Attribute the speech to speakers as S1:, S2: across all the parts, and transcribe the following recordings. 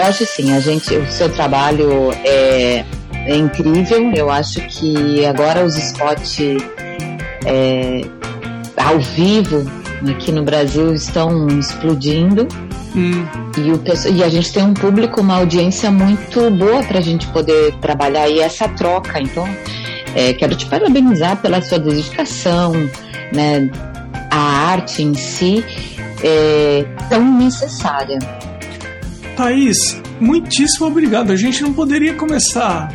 S1: Eu acho assim, a gente, o seu trabalho é, é incrível. Eu acho que agora os spots é, ao vivo aqui no Brasil estão explodindo. Hum. E, o, e a gente tem um público, uma audiência muito boa para a gente poder trabalhar e essa troca. Então, é, quero te parabenizar pela sua dedicação, né? A arte em si é tão necessária.
S2: Thaís, muitíssimo obrigado. A gente não poderia começar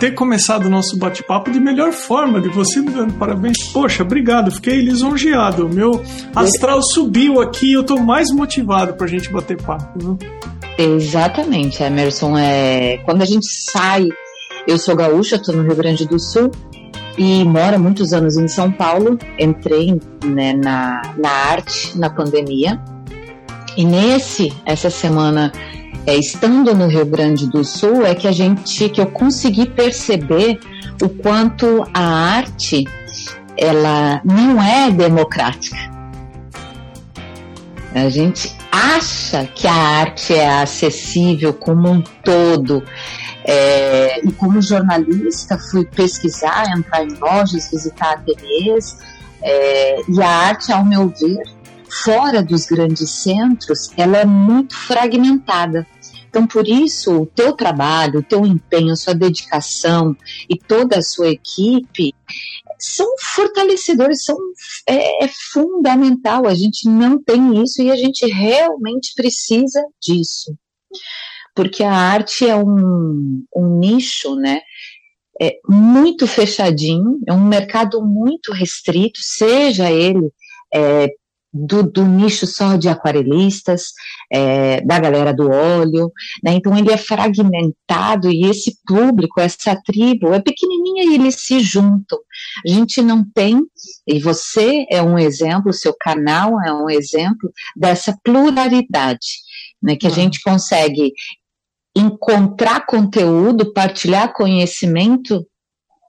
S2: ter começado o nosso bate-papo de melhor forma, de você me dando parabéns. Poxa, obrigado, fiquei lisonjeado. Meu astral subiu aqui eu tô mais motivado pra gente bater papo. Viu?
S1: Exatamente, Emerson. É... Quando a gente sai, eu sou gaúcha, tô no Rio Grande do Sul e moro muitos anos em São Paulo. Entrei né, na, na arte na pandemia. E nesse, essa semana é, estando no Rio Grande do Sul, é que a gente, que eu consegui perceber o quanto a arte ela não é democrática. A gente acha que a arte é acessível como um todo. É, e como jornalista, fui pesquisar, entrar em lojas, visitar ateliês, é, e a arte, ao meu ver, fora dos grandes centros, ela é muito fragmentada. Então, por isso, o teu trabalho, o teu empenho, sua dedicação e toda a sua equipe são fortalecedores, são, é, é fundamental. A gente não tem isso e a gente realmente precisa disso. Porque a arte é um, um nicho, né? É muito fechadinho, é um mercado muito restrito, seja ele é, do, do, nicho só de aquarelistas, é, da galera do óleo, né? Então ele é fragmentado e esse público, essa tribo é pequenininha e eles se juntam. A gente não tem, e você é um exemplo, seu canal é um exemplo dessa pluralidade, né? Que a gente consegue encontrar conteúdo, partilhar conhecimento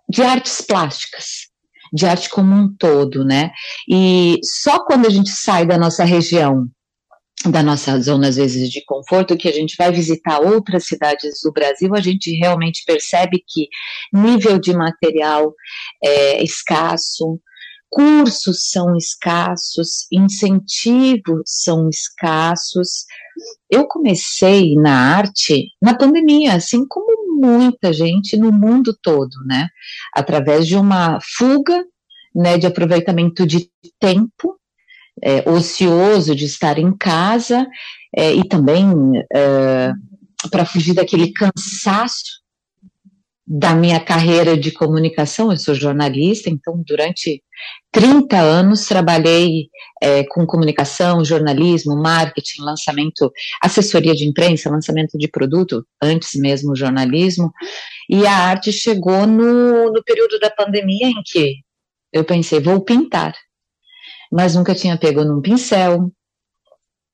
S1: de artes plásticas de arte como um todo, né? E só quando a gente sai da nossa região, da nossa zona, às vezes, de conforto, que a gente vai visitar outras cidades do Brasil, a gente realmente percebe que nível de material é escasso, cursos são escassos, incentivos são escassos. Eu comecei na arte na pandemia, assim como muita gente no mundo todo, né? Através de uma fuga, né, de aproveitamento de tempo é, ocioso, de estar em casa é, e também é, para fugir daquele cansaço da minha carreira de comunicação, eu sou jornalista, então durante 30 anos trabalhei é, com comunicação, jornalismo, marketing, lançamento, assessoria de imprensa, lançamento de produto, antes mesmo jornalismo, e a arte chegou no, no período da pandemia em que eu pensei, vou pintar, mas nunca tinha pego num pincel,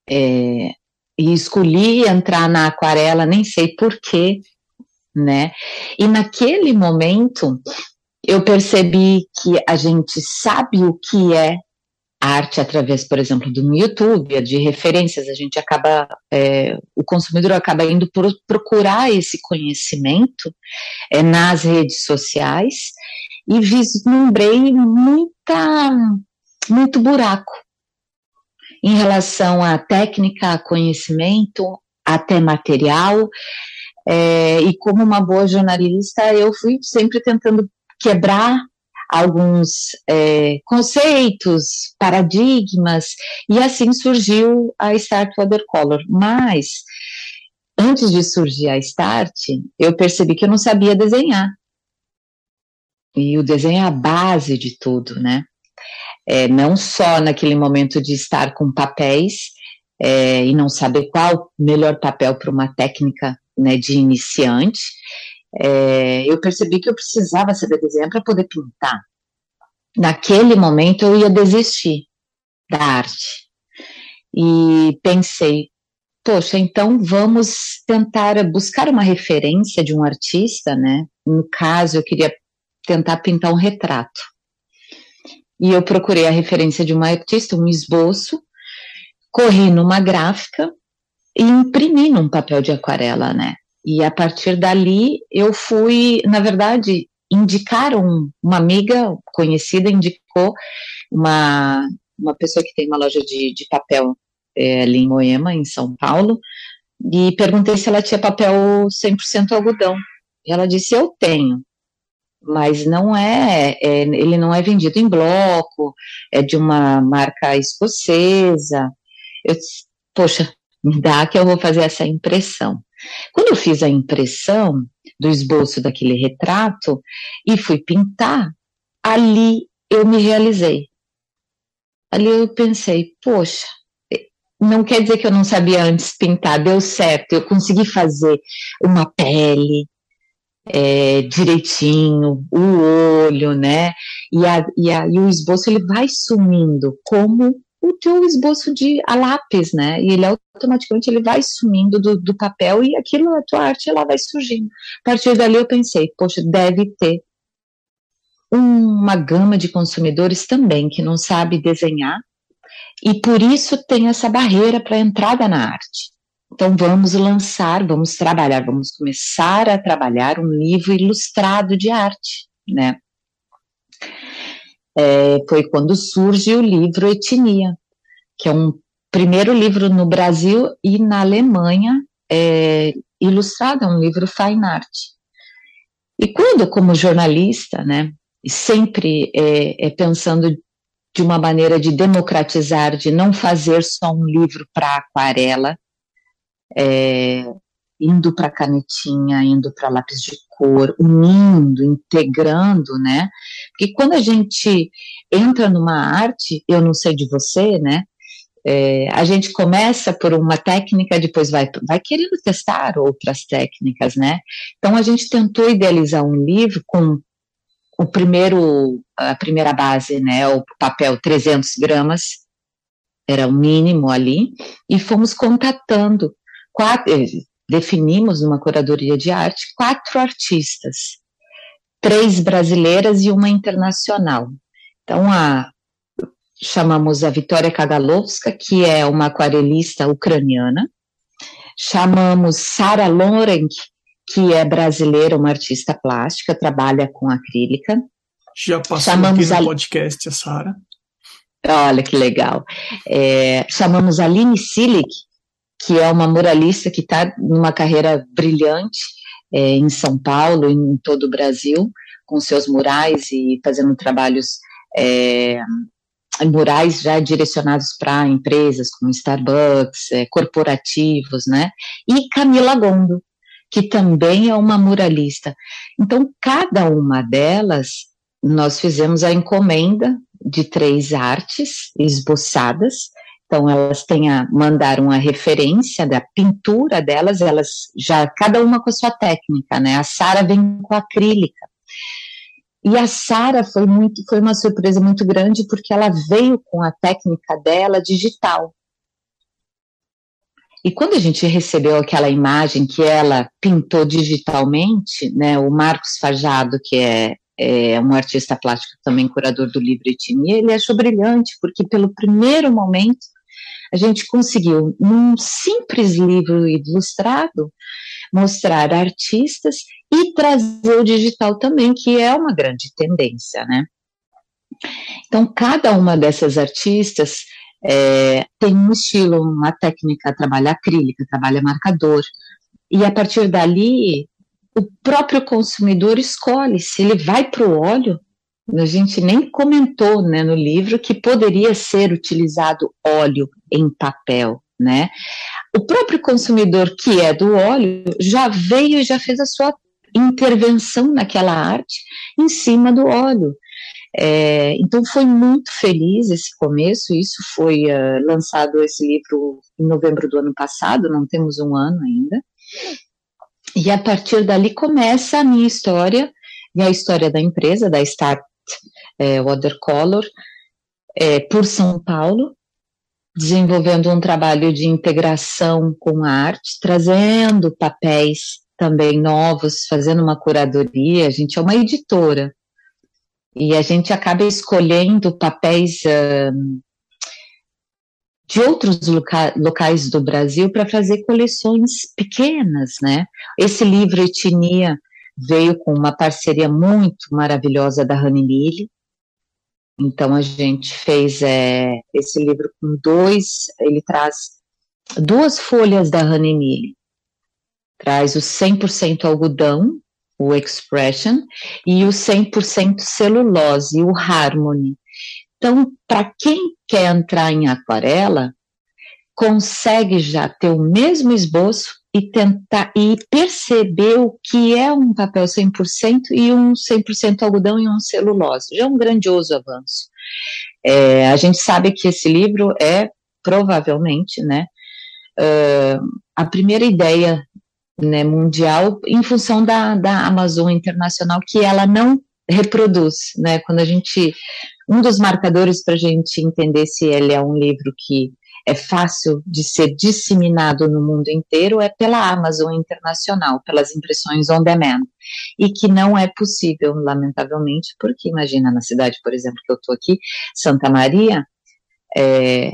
S1: é, e escolhi entrar na aquarela, nem sei porquê, né? E naquele momento eu percebi que a gente sabe o que é arte através, por exemplo, do YouTube, de referências, a gente acaba, é, o consumidor acaba indo por, procurar esse conhecimento é, nas redes sociais e vislumbrei muita, muito buraco em relação à técnica, a conhecimento, até material, é, e como uma boa jornalista, eu fui sempre tentando quebrar alguns é, conceitos, paradigmas, e assim surgiu a Start Watercolor. Mas, antes de surgir a Start, eu percebi que eu não sabia desenhar. E o desenho é a base de tudo, né? É, não só naquele momento de estar com papéis é, e não saber qual melhor papel para uma técnica né, de iniciante, é, eu percebi que eu precisava saber desenhar para poder pintar. Naquele momento eu ia desistir da arte. E pensei, poxa, então vamos tentar buscar uma referência de um artista, né? No caso, eu queria tentar pintar um retrato. E eu procurei a referência de uma artista, um esboço, corri numa gráfica e imprimi num papel de aquarela, né? E a partir dali eu fui, na verdade, indicaram uma amiga conhecida indicou uma uma pessoa que tem uma loja de, de papel é, ali em Moema, em São Paulo, e perguntei se ela tinha papel 100% algodão. E ela disse: Eu tenho, mas não é, é, ele não é vendido em bloco, é de uma marca escocesa. Eu disse: Poxa, me dá que eu vou fazer essa impressão. Quando eu fiz a impressão do esboço daquele retrato e fui pintar, ali eu me realizei. Ali eu pensei, poxa, não quer dizer que eu não sabia antes pintar, deu certo, eu consegui fazer uma pele é, direitinho, o olho, né? E, a, e, a, e o esboço ele vai sumindo como o teu esboço de a lápis, né? E ele automaticamente ele vai sumindo do, do papel e aquilo, a tua arte, ela vai surgindo. A partir dali eu pensei, poxa, deve ter uma gama de consumidores também que não sabe desenhar e por isso tem essa barreira para entrada na arte. Então vamos lançar, vamos trabalhar, vamos começar a trabalhar um livro ilustrado de arte, né? É, foi quando surge o livro Etnia, que é um primeiro livro no Brasil e na Alemanha é, ilustrado, é um livro fine art. E quando, como jornalista, né, sempre é, é pensando de uma maneira de democratizar, de não fazer só um livro para aquarela, é, indo para canetinha, indo para lápis de cor, unindo, integrando, né? Porque quando a gente entra numa arte, eu não sei de você, né? É, a gente começa por uma técnica, depois vai, vai querendo testar outras técnicas, né? Então a gente tentou idealizar um livro com o primeiro, a primeira base, né, o papel 300 gramas, era o mínimo ali, e fomos contatando, quatro, definimos numa curadoria de arte, quatro artistas, três brasileiras e uma internacional. Então, a, chamamos a Vitória Kagalowska, que é uma aquarelista ucraniana, chamamos Sara Lorenk, que é brasileira, uma artista plástica, trabalha com acrílica.
S2: Já passou chamamos aqui no a... podcast a Sara.
S1: Olha que legal. É, chamamos a Aline Silic, que é uma muralista que está numa carreira brilhante é, em São Paulo em todo o Brasil, com seus murais e fazendo trabalhos é, murais já direcionados para empresas como Starbucks, é, corporativos, né? E Camila Gondo, que também é uma muralista. Então, cada uma delas, nós fizemos a encomenda de três artes esboçadas. Então, elas têm a, mandaram a referência da pintura delas, elas já, cada uma com a sua técnica, né? A Sara vem com acrílica. E a Sara foi muito, foi uma surpresa muito grande porque ela veio com a técnica dela digital. E quando a gente recebeu aquela imagem que ela pintou digitalmente, né, o Marcos Fajado, que é, é um artista plástico também curador do livro Etnia, ele achou brilhante, porque pelo primeiro momento a gente conseguiu, num simples livro ilustrado, mostrar artistas e trazer o digital também, que é uma grande tendência, né? Então, cada uma dessas artistas é, tem um estilo, uma técnica, trabalha acrílica, trabalha marcador, e a partir dali, o próprio consumidor escolhe se ele vai para o óleo. A gente nem comentou né, no livro que poderia ser utilizado óleo em papel, né? O próprio consumidor que é do óleo já veio e já fez a sua intervenção naquela arte em cima do óleo. É, então foi muito feliz esse começo. Isso foi uh, lançado esse livro em novembro do ano passado. Não temos um ano ainda. E a partir dali começa a minha história e a história da empresa, da Start é, Watercolor, é, por São Paulo, desenvolvendo um trabalho de integração com a arte, trazendo papéis também novos, fazendo uma curadoria. A gente é uma editora, e a gente acaba escolhendo papéis de outros loca locais do Brasil para fazer coleções pequenas, né? Esse livro Etnia veio com uma parceria muito maravilhosa da Mille. Então a gente fez é, esse livro com dois, ele traz duas folhas da Mille. Traz o 100% algodão, o Expression, e o 100% celulose, o Harmony. Então, para quem quer entrar em aquarela, consegue já ter o mesmo esboço e tentar e perceber o que é um papel 100% e um 100% algodão e um celulose. Já é um grandioso avanço. É, a gente sabe que esse livro é provavelmente, né, uh, a primeira ideia né, mundial em função da, da Amazon Internacional que ela não reproduz, né? Quando a gente um dos marcadores para a gente entender se ele é um livro que é fácil de ser disseminado no mundo inteiro é pela Amazon Internacional, pelas impressões on demand. E que não é possível, lamentavelmente, porque imagina na cidade, por exemplo, que eu estou aqui, Santa Maria, é,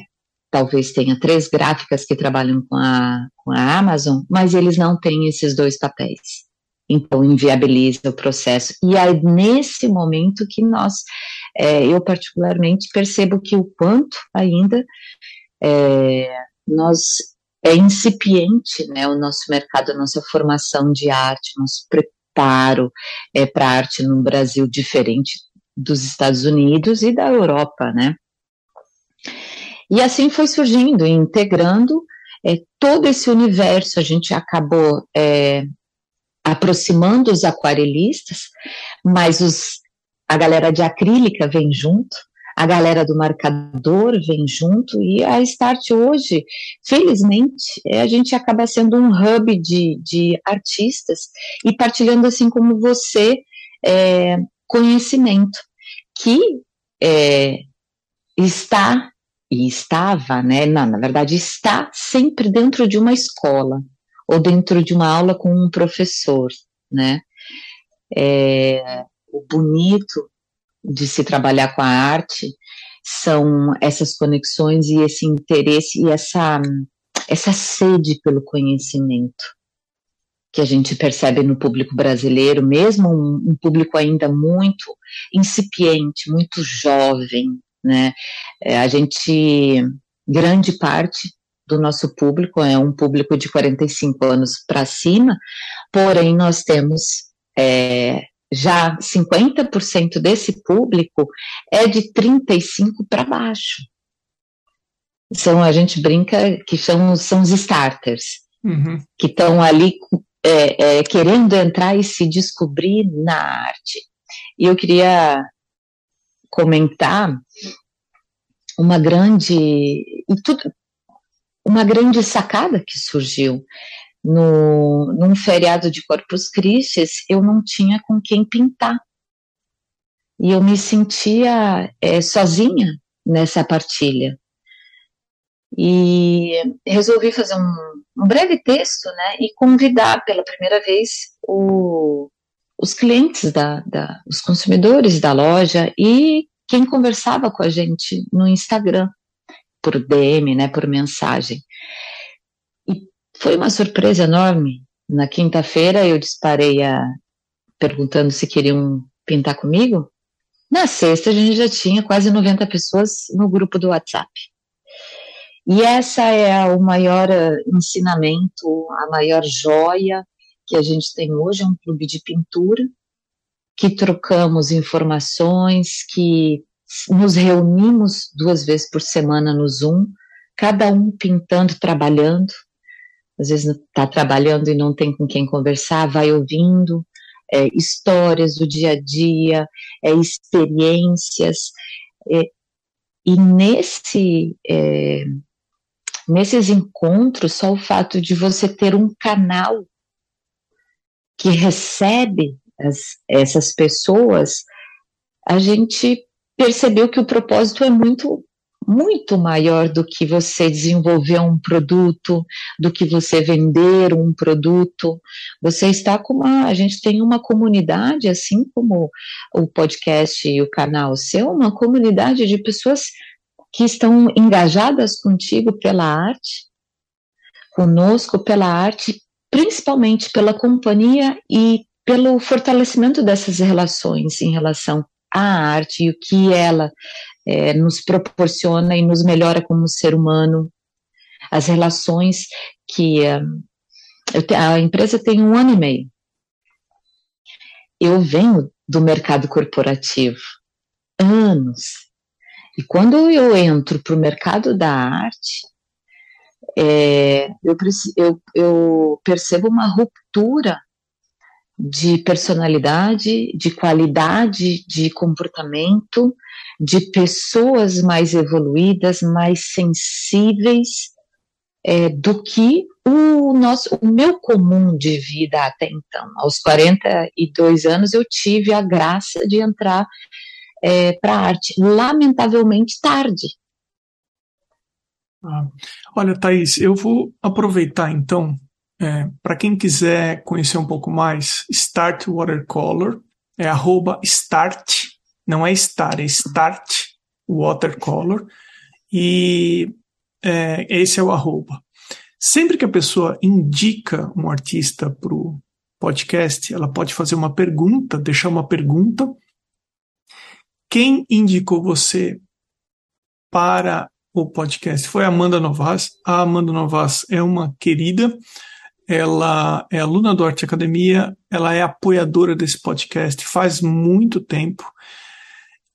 S1: talvez tenha três gráficas que trabalham com a, com a Amazon, mas eles não têm esses dois papéis. Então, inviabiliza o processo. E é nesse momento que nós, é, eu particularmente, percebo que o quanto ainda é, nós é incipiente, né, o nosso mercado, a nossa formação de arte, nosso preparo é, para arte no Brasil diferente dos Estados Unidos e da Europa, né. E assim foi surgindo, integrando é, todo esse universo, a gente acabou é, aproximando os aquarelistas, mas os, a galera de acrílica vem junto, a galera do marcador vem junto e a Start hoje, felizmente, é, a gente acaba sendo um hub de, de artistas e partilhando assim como você é, conhecimento que é, está e estava, né? Não, na verdade está sempre dentro de uma escola ou dentro de uma aula com um professor, né? É, o bonito de se trabalhar com a arte são essas conexões e esse interesse e essa, essa sede pelo conhecimento que a gente percebe no público brasileiro, mesmo um, um público ainda muito incipiente, muito jovem, né? É, a gente, grande parte do nosso público é um público de 45 anos para cima, porém nós temos é, já 50% desse público é de 35 para baixo. São, a gente brinca que são, são os starters, uhum. que estão ali é, é, querendo entrar e se descobrir na arte. E eu queria comentar uma grande e tudo, uma grande sacada que surgiu no, num feriado de Corpus Christi, eu não tinha com quem pintar. E eu me sentia é, sozinha nessa partilha. E resolvi fazer um, um, breve texto, né, e convidar pela primeira vez o, os clientes da, da, os consumidores da loja e quem conversava com a gente no Instagram, por DM, né, por mensagem. Foi uma surpresa enorme. Na quinta-feira eu disparei a perguntando se queriam pintar comigo. Na sexta a gente já tinha quase 90 pessoas no grupo do WhatsApp. E essa é o maior eh, ensinamento, a maior joia que a gente tem hoje, é um clube de pintura, que trocamos informações, que nos reunimos duas vezes por semana no Zoom, cada um pintando, trabalhando, às vezes está trabalhando e não tem com quem conversar, vai ouvindo é, histórias do dia a dia, é, experiências, é, e nesse, é, nesses encontros, só o fato de você ter um canal que recebe as, essas pessoas, a gente percebeu que o propósito é muito muito maior do que você desenvolver um produto, do que você vender um produto. Você está com uma. A gente tem uma comunidade, assim como o podcast e o canal seu, uma comunidade de pessoas que estão engajadas contigo pela arte, conosco pela arte, principalmente pela companhia e pelo fortalecimento dessas relações em relação à arte e o que ela é, nos proporciona e nos melhora como ser humano, as relações que um, te, a empresa tem um ano e meio. Eu venho do mercado corporativo anos e quando eu entro para o mercado da arte, é, eu, eu, eu percebo uma ruptura de personalidade, de qualidade de comportamento, de pessoas mais evoluídas, mais sensíveis é, do que o nosso, o meu comum de vida até então. Aos 42 anos eu tive a graça de entrar é, para a arte, lamentavelmente tarde.
S2: Ah, olha, Thaís, eu vou aproveitar então, é, para quem quiser conhecer um pouco mais, Start Watercolor, é arroba start, não é star, é start watercolor, e é, esse é o arroba. Sempre que a pessoa indica um artista para o podcast, ela pode fazer uma pergunta, deixar uma pergunta, quem indicou você para o podcast foi a Amanda Novas. A Amanda Novas é uma querida, ela é aluna do Arte Academia, ela é apoiadora desse podcast faz muito tempo.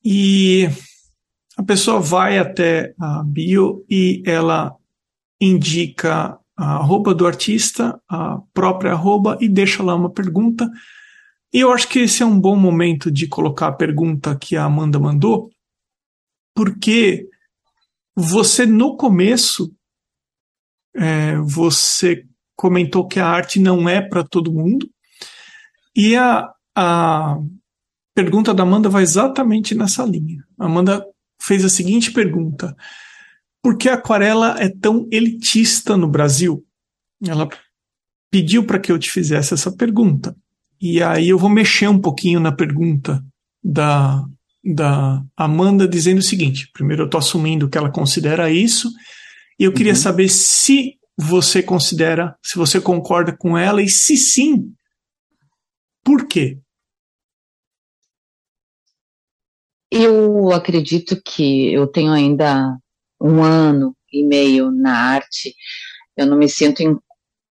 S2: E a pessoa vai até a bio e ela indica a arroba do artista, a própria arroba, e deixa lá uma pergunta. E eu acho que esse é um bom momento de colocar a pergunta que a Amanda mandou, porque você no começo é, você comentou que a arte não é para todo mundo e a, a pergunta da Amanda vai exatamente nessa linha. A Amanda fez a seguinte pergunta: por que a aquarela é tão elitista no Brasil? Ela pediu para que eu te fizesse essa pergunta. E aí eu vou mexer um pouquinho na pergunta da, da Amanda, dizendo o seguinte: primeiro, eu estou assumindo que ela considera isso, e eu queria uhum. saber se você considera, se você concorda com ela, e se sim, por quê?
S1: Eu acredito que eu tenho ainda um ano e meio na arte, eu não me sinto em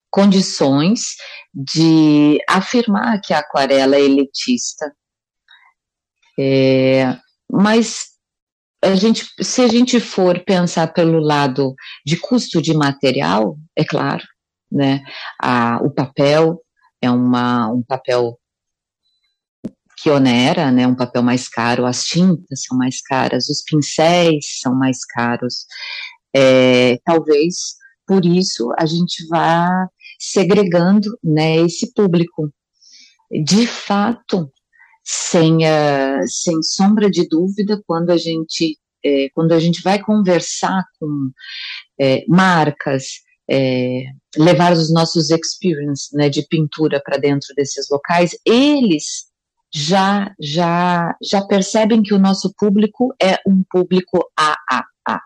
S1: condições de afirmar que a aquarela é elitista. É, mas a gente, se a gente for pensar pelo lado de custo de material, é claro, né? A, o papel é uma, um papel que onera, né? Um papel mais caro, as tintas são mais caras, os pincéis são mais caros. É, talvez por isso a gente vá segregando né, esse público. De fato, sem, uh, sem sombra de dúvida, quando a gente, é, quando a gente vai conversar com é, marcas, é, levar os nossos experiences né, de pintura para dentro desses locais, eles já, já, já percebem que o nosso público é um público AAA.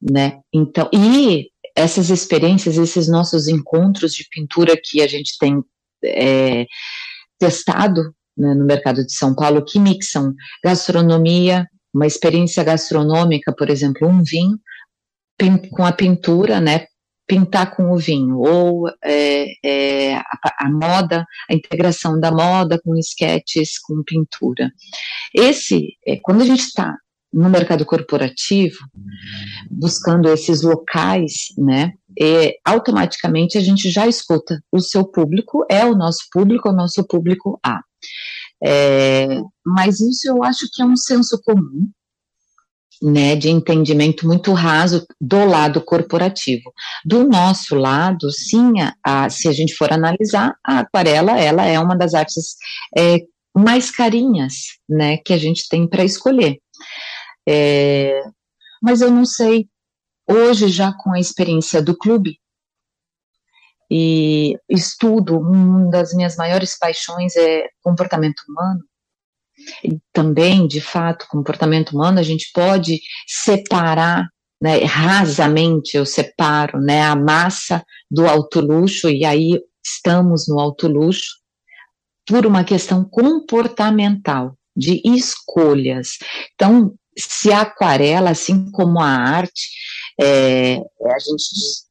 S1: Né? Então, e essas experiências, esses nossos encontros de pintura que a gente tem é, testado né, no mercado de São Paulo, que mixam gastronomia, uma experiência gastronômica, por exemplo, um vinho, com a pintura, né, pintar com o vinho, ou é, é, a, a, moda, a integração da moda com esquetes, com pintura. Esse, é, quando a gente está no mercado corporativo, buscando esses locais, né, e automaticamente a gente já escuta o seu público é o nosso público, o nosso público A. É, mas isso eu acho que é um senso comum, né, de entendimento muito raso do lado corporativo. Do nosso lado, sim, a, se a gente for analisar, a aquarela, ela é uma das artes é, mais carinhas, né, que a gente tem para escolher. É, mas eu não sei, hoje já com a experiência do clube, e estudo, uma das minhas maiores paixões é comportamento humano, E também, de fato, comportamento humano, a gente pode separar, né, rasamente eu separo, né, a massa do alto luxo, e aí estamos no alto luxo, por uma questão comportamental, de escolhas. Então, se a aquarela, assim como a arte, é, a gente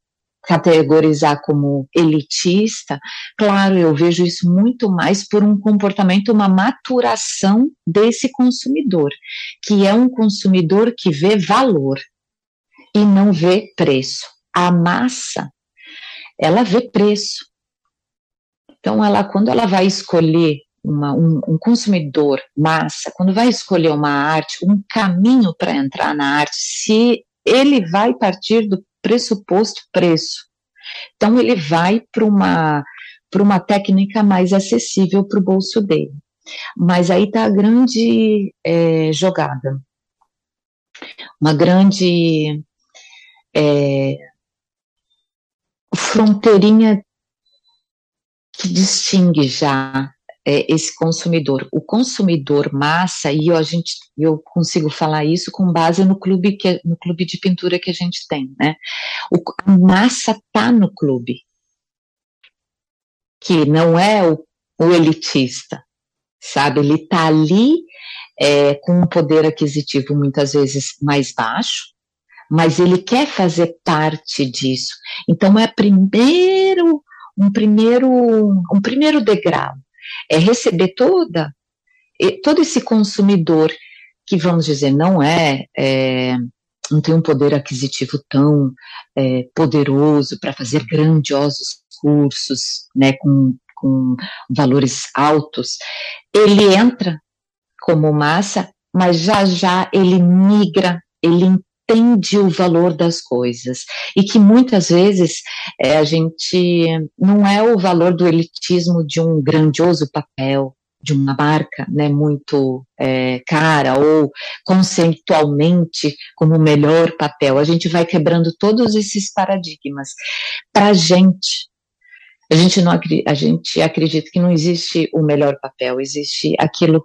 S1: categorizar como elitista, claro, eu vejo isso muito mais por um comportamento, uma maturação desse consumidor, que é um consumidor que vê valor e não vê preço. A massa, ela vê preço. Então, ela, quando ela vai escolher uma, um, um, consumidor massa, quando vai escolher uma arte, um caminho para entrar na arte, se ele vai partir do pressuposto preço. Então, ele vai para uma, uma técnica mais acessível para o bolso dele. Mas aí está a grande é, jogada. Uma grande é, fronteirinha que distingue já é, esse consumidor. O consumidor massa, e eu, a gente, eu consigo falar isso com base no clube, que, no clube de pintura que a gente tem, né? O, a massa tá no clube, que não é o, o elitista, sabe? Ele tá ali é, com um poder aquisitivo muitas vezes mais baixo, mas ele quer fazer parte disso. Então é primeiro um primeiro um primeiro degrau é receber toda todo esse consumidor que vamos dizer não é, é não tem um poder aquisitivo tão é, poderoso para fazer grandiosos cursos, né, com, com valores altos, ele entra como massa, mas já já ele migra, ele entende o valor das coisas e que muitas vezes é, a gente não é o valor do elitismo de um grandioso papel de uma marca né, muito é, cara ou conceitualmente como o melhor papel. A gente vai quebrando todos esses paradigmas. Para a gente, a gente, não, a gente acredita que não existe o melhor papel, existe aquilo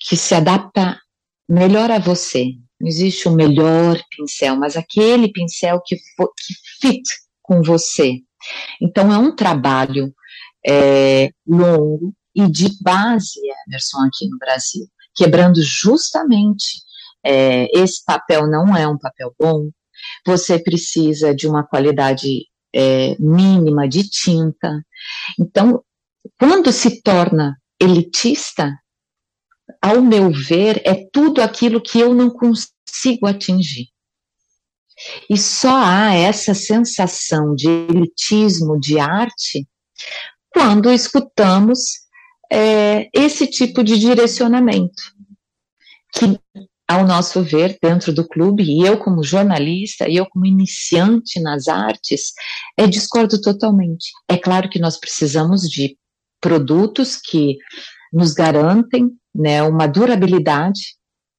S1: que se adapta melhor a você, não existe o melhor pincel, mas aquele pincel que, que fit com você. Então, é um trabalho é, longo e de base, Emerson, aqui no Brasil, quebrando justamente é, esse papel não é um papel bom, você precisa de uma qualidade é, mínima de tinta. Então, quando se torna elitista, ao meu ver, é tudo aquilo que eu não consigo atingir. E só há essa sensação de elitismo de arte quando escutamos é, esse tipo de direcionamento, que, ao nosso ver, dentro do clube, e eu como jornalista, e eu como iniciante nas artes, é, discordo totalmente. É claro que nós precisamos de produtos que nos garantem né, uma durabilidade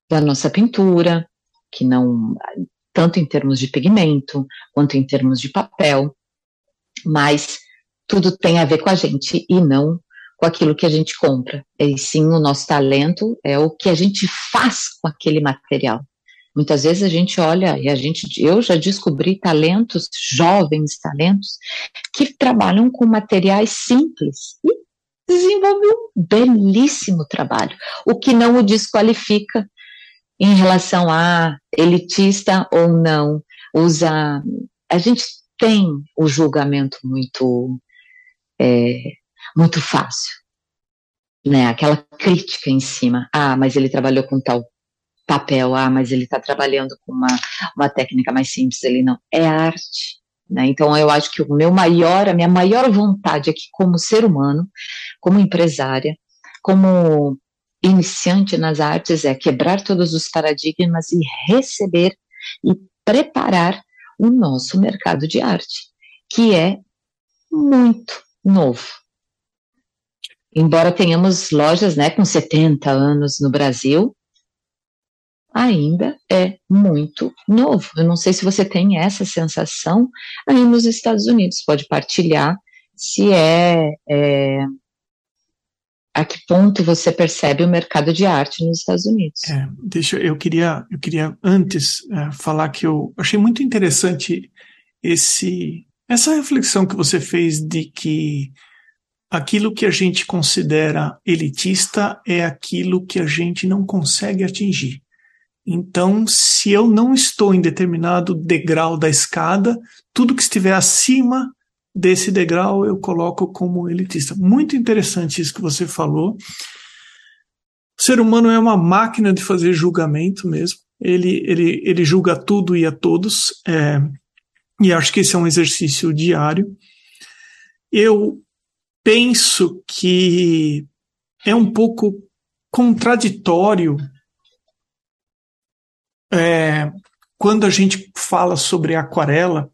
S1: da nossa pintura, que não, tanto em termos de pigmento, quanto em termos de papel, mas tudo tem a ver com a gente e não com aquilo que a gente compra. E sim, o nosso talento é o que a gente faz com aquele material. Muitas vezes a gente olha e a gente, eu já descobri talentos, jovens talentos, que trabalham com materiais simples e desenvolveu um belíssimo trabalho, o que não o desqualifica em relação a elitista ou não. Usa. A gente tem o julgamento muito, é, muito fácil, né? Aquela crítica em cima. Ah, mas ele trabalhou com tal papel. Ah, mas ele está trabalhando com uma, uma técnica mais simples. Ele não. É arte. Né? Então, eu acho que o meu maior, a minha maior vontade aqui, como ser humano, como empresária, como iniciante nas artes, é quebrar todos os paradigmas e receber e preparar o nosso mercado de arte, que é muito novo. Embora tenhamos lojas né, com 70 anos no Brasil, ainda é muito novo. Eu não sei se você tem essa sensação aí nos Estados Unidos, pode partilhar se é, é a que ponto você percebe o mercado de arte nos Estados Unidos.
S2: É, deixa eu queria eu queria antes é, falar que eu achei muito interessante esse essa reflexão que você fez de que aquilo que a gente considera elitista é aquilo que a gente não consegue atingir. Então, se eu não estou em determinado degrau da escada, tudo que estiver acima desse degrau eu coloco como elitista. Muito interessante isso que você falou. O ser humano é uma máquina de fazer julgamento mesmo. Ele, ele, ele julga tudo e a todos. É, e acho que esse é um exercício diário. Eu penso que é um pouco contraditório é, quando a gente fala sobre aquarela,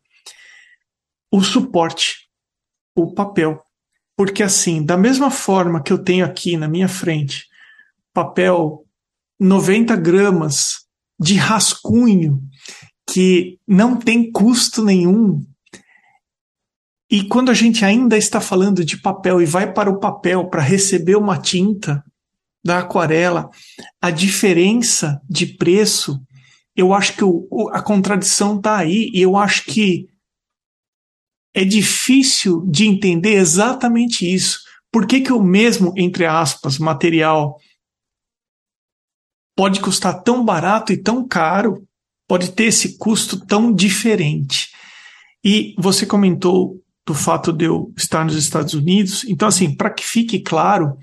S2: o suporte, o papel. Porque, assim, da mesma forma que eu tenho aqui na minha frente papel 90 gramas de rascunho que não tem custo nenhum. E quando a gente ainda está falando de papel e vai para o papel para receber uma tinta da aquarela, a diferença de preço, eu acho que o, a contradição está aí e eu acho que é difícil de entender exatamente isso. Por que, que o mesmo, entre aspas, material pode custar tão barato e tão caro pode ter esse custo tão diferente. E você comentou do fato de eu estar nos Estados Unidos. Então, assim, para que fique claro,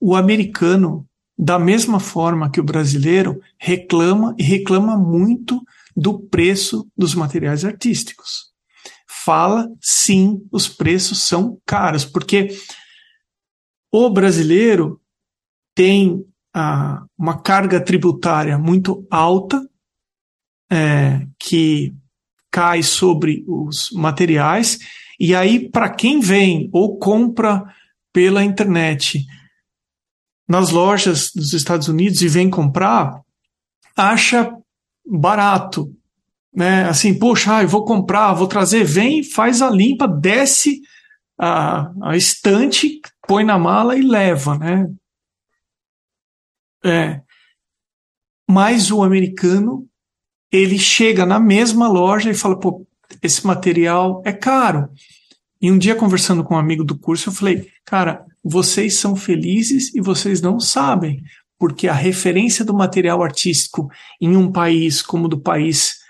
S2: o americano, da mesma forma que o brasileiro, reclama e reclama muito do preço dos materiais artísticos. Fala, sim, os preços são caros, porque o brasileiro tem ah, uma carga tributária muito alta é, que cai sobre os materiais, e aí, para quem vem ou compra pela internet nas lojas dos Estados Unidos e vem comprar, acha barato. Né? Assim, poxa, ah, eu vou comprar, vou trazer, vem, faz a limpa, desce a, a estante, põe na mala e leva, né? É. Mas o americano ele chega na mesma loja e fala, pô, esse material é caro. E um dia conversando com um amigo do curso, eu falei, cara, vocês são felizes e vocês não sabem, porque a referência do material artístico em um país como do país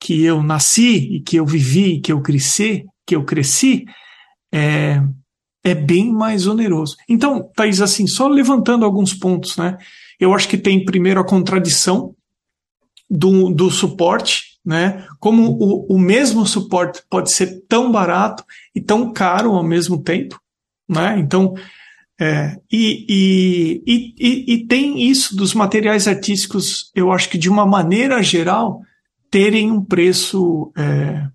S2: que eu nasci e que eu vivi, que eu cresci, que eu cresci, é, é bem mais oneroso. Então, Thaís, assim, só levantando alguns pontos, né? Eu acho que tem primeiro a contradição do, do suporte, né? Como o, o mesmo suporte pode ser tão barato e tão caro ao mesmo tempo, né? Então, é, e, e, e, e, tem isso dos materiais artísticos, eu acho que de uma maneira geral, terem um preço é,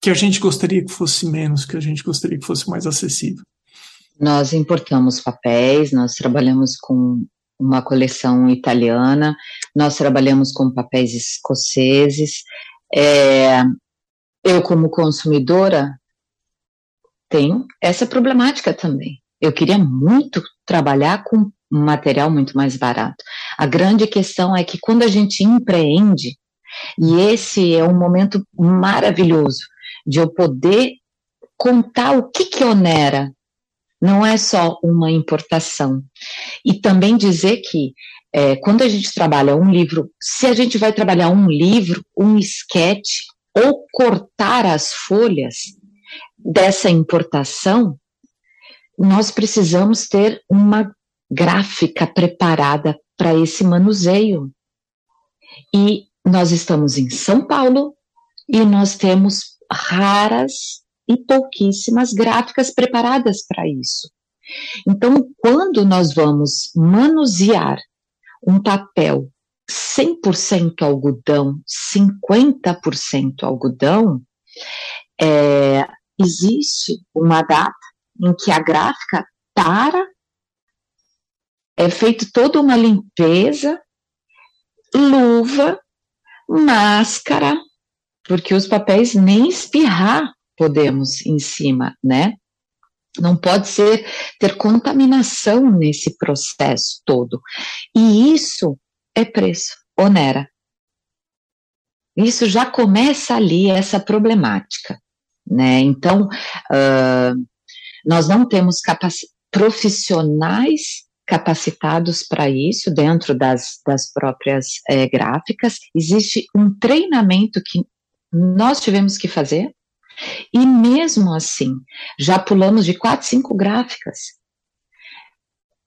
S2: que a gente gostaria que fosse menos, que a gente gostaria que fosse mais acessível.
S1: Nós importamos papéis, nós trabalhamos com uma coleção italiana, nós trabalhamos com papéis escoceses. É, eu, como consumidora, tenho essa problemática também. Eu queria muito trabalhar com um material muito mais barato. A grande questão é que quando a gente empreende, e esse é um momento maravilhoso de eu poder contar o que que onera não é só uma importação. E também dizer que é, quando a gente trabalha um livro, se a gente vai trabalhar um livro, um esquete, ou cortar as folhas dessa importação, nós precisamos ter uma gráfica preparada para esse manuseio. E nós estamos em São Paulo e nós temos raras e pouquíssimas gráficas preparadas para isso. Então, quando nós vamos manusear um papel 100% algodão, 50% algodão, é, existe uma data em que a gráfica para, é feita toda uma limpeza, luva, máscara, porque os papéis nem espirrar podemos em cima, né? Não pode ser ter contaminação nesse processo todo. E isso é preço, onera. Isso já começa ali essa problemática, né? Então, uh, nós não temos profissionais capacitados para isso dentro das, das próprias é, gráficas. Existe um treinamento que nós tivemos que fazer, e mesmo assim, já pulamos de quatro, cinco gráficas.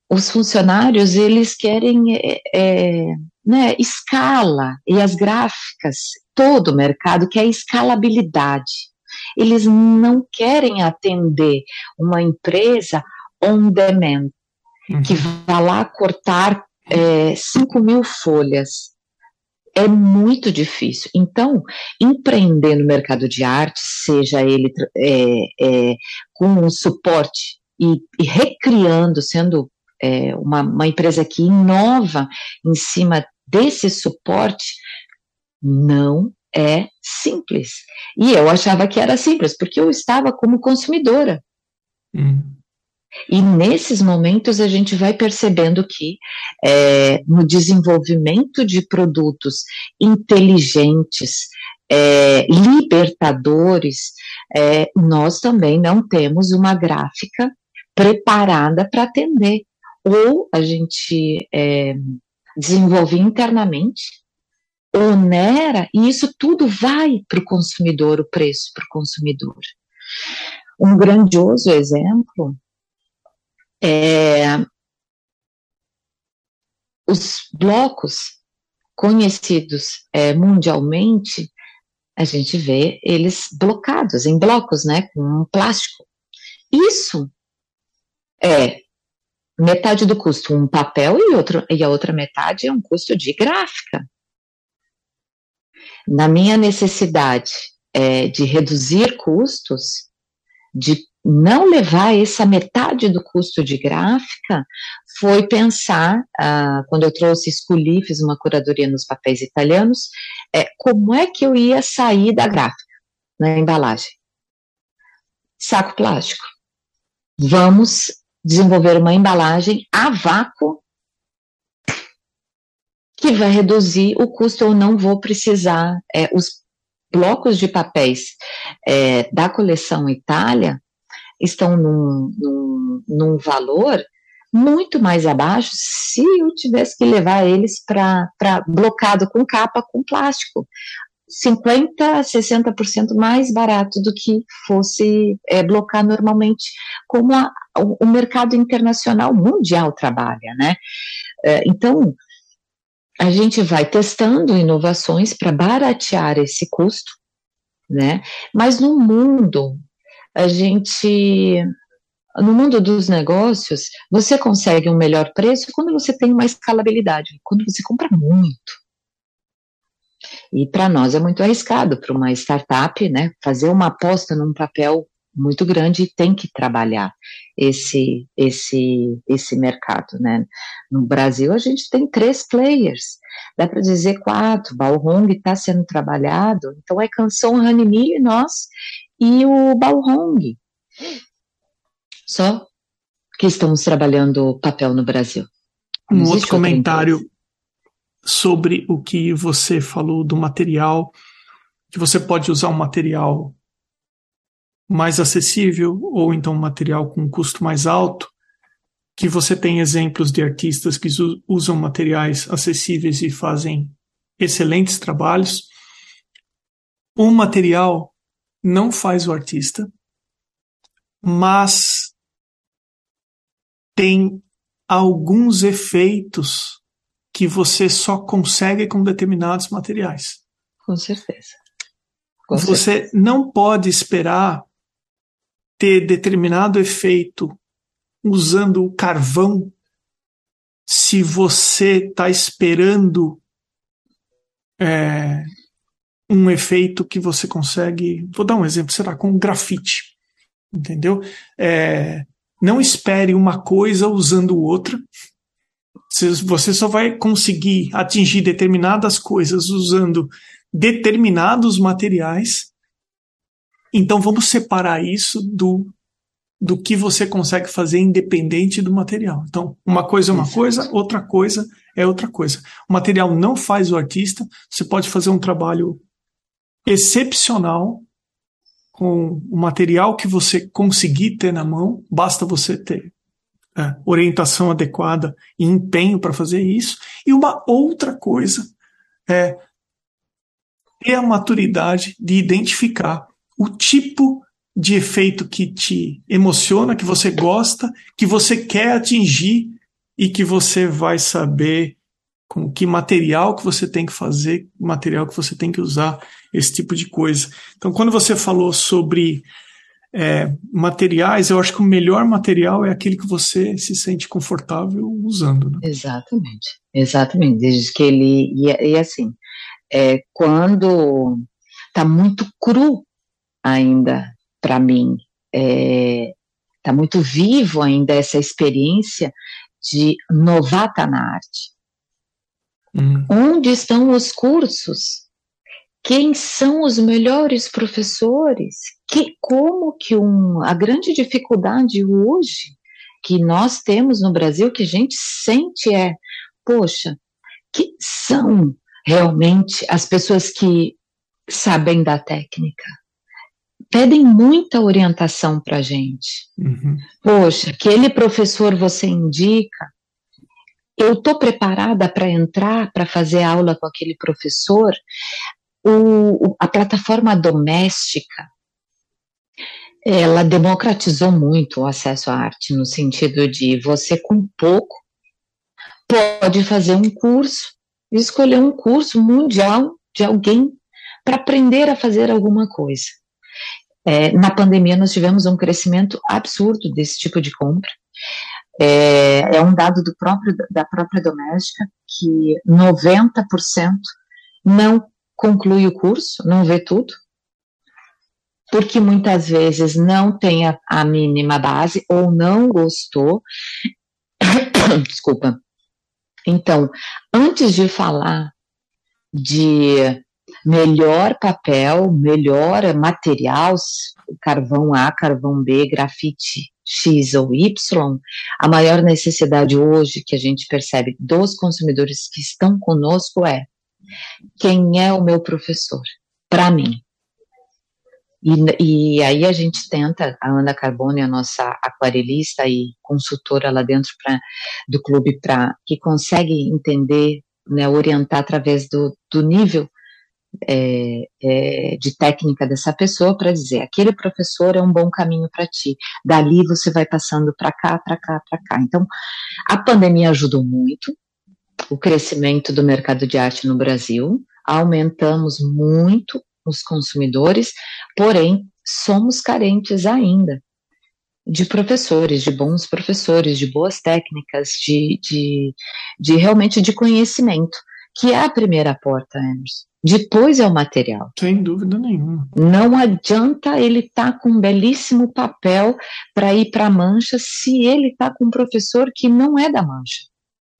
S1: Os funcionários, eles querem é, é, né, escala, e as gráficas, todo o mercado quer escalabilidade. Eles não querem atender uma empresa on demand, uhum. que vai lá cortar é, 5 mil folhas é muito difícil. Então, empreender no mercado de arte, seja ele é, é, com um suporte e, e recriando, sendo é, uma, uma empresa que inova em cima desse suporte, não é simples. E eu achava que era simples, porque eu estava como consumidora. Hum. E nesses momentos a gente vai percebendo que é, no desenvolvimento de produtos inteligentes, é, libertadores, é, nós também não temos uma gráfica preparada para atender. Ou a gente é, desenvolve internamente, onera, e isso tudo vai para o consumidor, o preço para o consumidor. Um grandioso exemplo é, os blocos conhecidos é, mundialmente, a gente vê eles blocados em blocos, né, com um plástico. Isso é metade do custo um papel e, outro, e a outra metade é um custo de gráfica. Na minha necessidade é, de reduzir custos, de não levar essa metade do custo de gráfica foi pensar, ah, quando eu trouxe, escolhi, fiz uma curadoria nos papéis italianos, é, como é que eu ia sair da gráfica, na embalagem. Saco plástico. Vamos desenvolver uma embalagem a vácuo que vai reduzir o custo, eu não vou precisar, é, os blocos de papéis é, da coleção Itália, estão num, num, num valor muito mais abaixo se eu tivesse que levar eles para blocado com capa com plástico. 50% a 60% mais barato do que fosse é, blocar normalmente, como a, o, o, mercado internacional mundial trabalha, né? É, então, a gente vai testando inovações para baratear esse custo, né? Mas no mundo a gente no mundo dos negócios, você consegue um melhor preço quando você tem uma escalabilidade, quando você compra muito. E para nós é muito arriscado para uma startup, né, fazer uma aposta num papel muito grande e tem que trabalhar esse esse esse mercado, né? No Brasil a gente tem três players, dá para dizer quatro. Balrong está sendo trabalhado, então é Canção, Hanimi e nós e o Balrong. Só que estamos trabalhando papel no Brasil.
S2: Um outro comentário sobre o que você falou do material, que você pode usar um material mais acessível ou então um material com um custo mais alto, que você tem exemplos de artistas que usam materiais acessíveis e fazem excelentes trabalhos. Um material não faz o artista, mas tem alguns efeitos que você só consegue com determinados materiais.
S1: Com certeza.
S2: Com você certeza. não pode esperar ter determinado efeito usando o carvão se você está esperando é, um efeito que você consegue. Vou dar um exemplo, será com grafite, entendeu? É, não espere uma coisa usando outra. Você só vai conseguir atingir determinadas coisas usando determinados materiais. Então vamos separar isso do do que você consegue fazer independente do material. Então, uma coisa é uma coisa, outra coisa é outra coisa. O material não faz o artista, você pode fazer um trabalho excepcional com o material que você conseguir ter na mão, basta você ter é, orientação adequada e empenho para fazer isso. E uma outra coisa é ter a maturidade de identificar o tipo de efeito que te emociona, que você gosta, que você quer atingir e que você vai saber com que material que você tem que fazer, material que você tem que usar, esse tipo de coisa. Então, quando você falou sobre é, materiais, eu acho que o melhor material é aquele que você se sente confortável usando. Né?
S1: Exatamente, exatamente. Desde que ele e, e assim, é, quando está muito cru ainda para mim, está é, muito vivo ainda essa experiência de novata na arte. Uhum. Onde estão os cursos? Quem são os melhores professores? Que como que um, a grande dificuldade hoje que nós temos no Brasil que a gente sente é, poxa, que são realmente as pessoas que sabem da técnica? Pedem muita orientação para a gente. Uhum. Poxa, aquele professor você indica, eu estou preparada para entrar, para fazer aula com aquele professor. O, a plataforma doméstica, ela democratizou muito o acesso à arte, no sentido de você, com pouco, pode fazer um curso escolher um curso mundial de alguém para aprender a fazer alguma coisa. É, na pandemia, nós tivemos um crescimento absurdo desse tipo de compra. É, é um dado do próprio, da própria doméstica que 90% não conclui o curso, não vê tudo, porque muitas vezes não tem a, a mínima base ou não gostou. Desculpa, então, antes de falar de melhor papel, melhor material, carvão A, carvão B, grafite X ou Y, a maior necessidade hoje que a gente percebe dos consumidores que estão conosco é quem é o meu professor? Para mim. E, e, aí a gente tenta, a Ana Carbone, a nossa aquarelista e consultora lá dentro pra, do clube, para que consegue entender, né, orientar através do, do nível é, é, de técnica dessa pessoa para dizer aquele professor é um bom caminho para ti. Dali você vai passando para cá, para cá, para cá. Então, a pandemia ajudou muito o crescimento do mercado de arte no Brasil. Aumentamos muito os consumidores, porém, somos carentes ainda de professores, de bons professores, de boas técnicas, de, de, de realmente de conhecimento, que é a primeira porta, Emerson. Depois é o material.
S2: Sem dúvida nenhuma.
S1: Não adianta ele estar tá com um belíssimo papel para ir para a mancha se ele está com um professor que não é da mancha,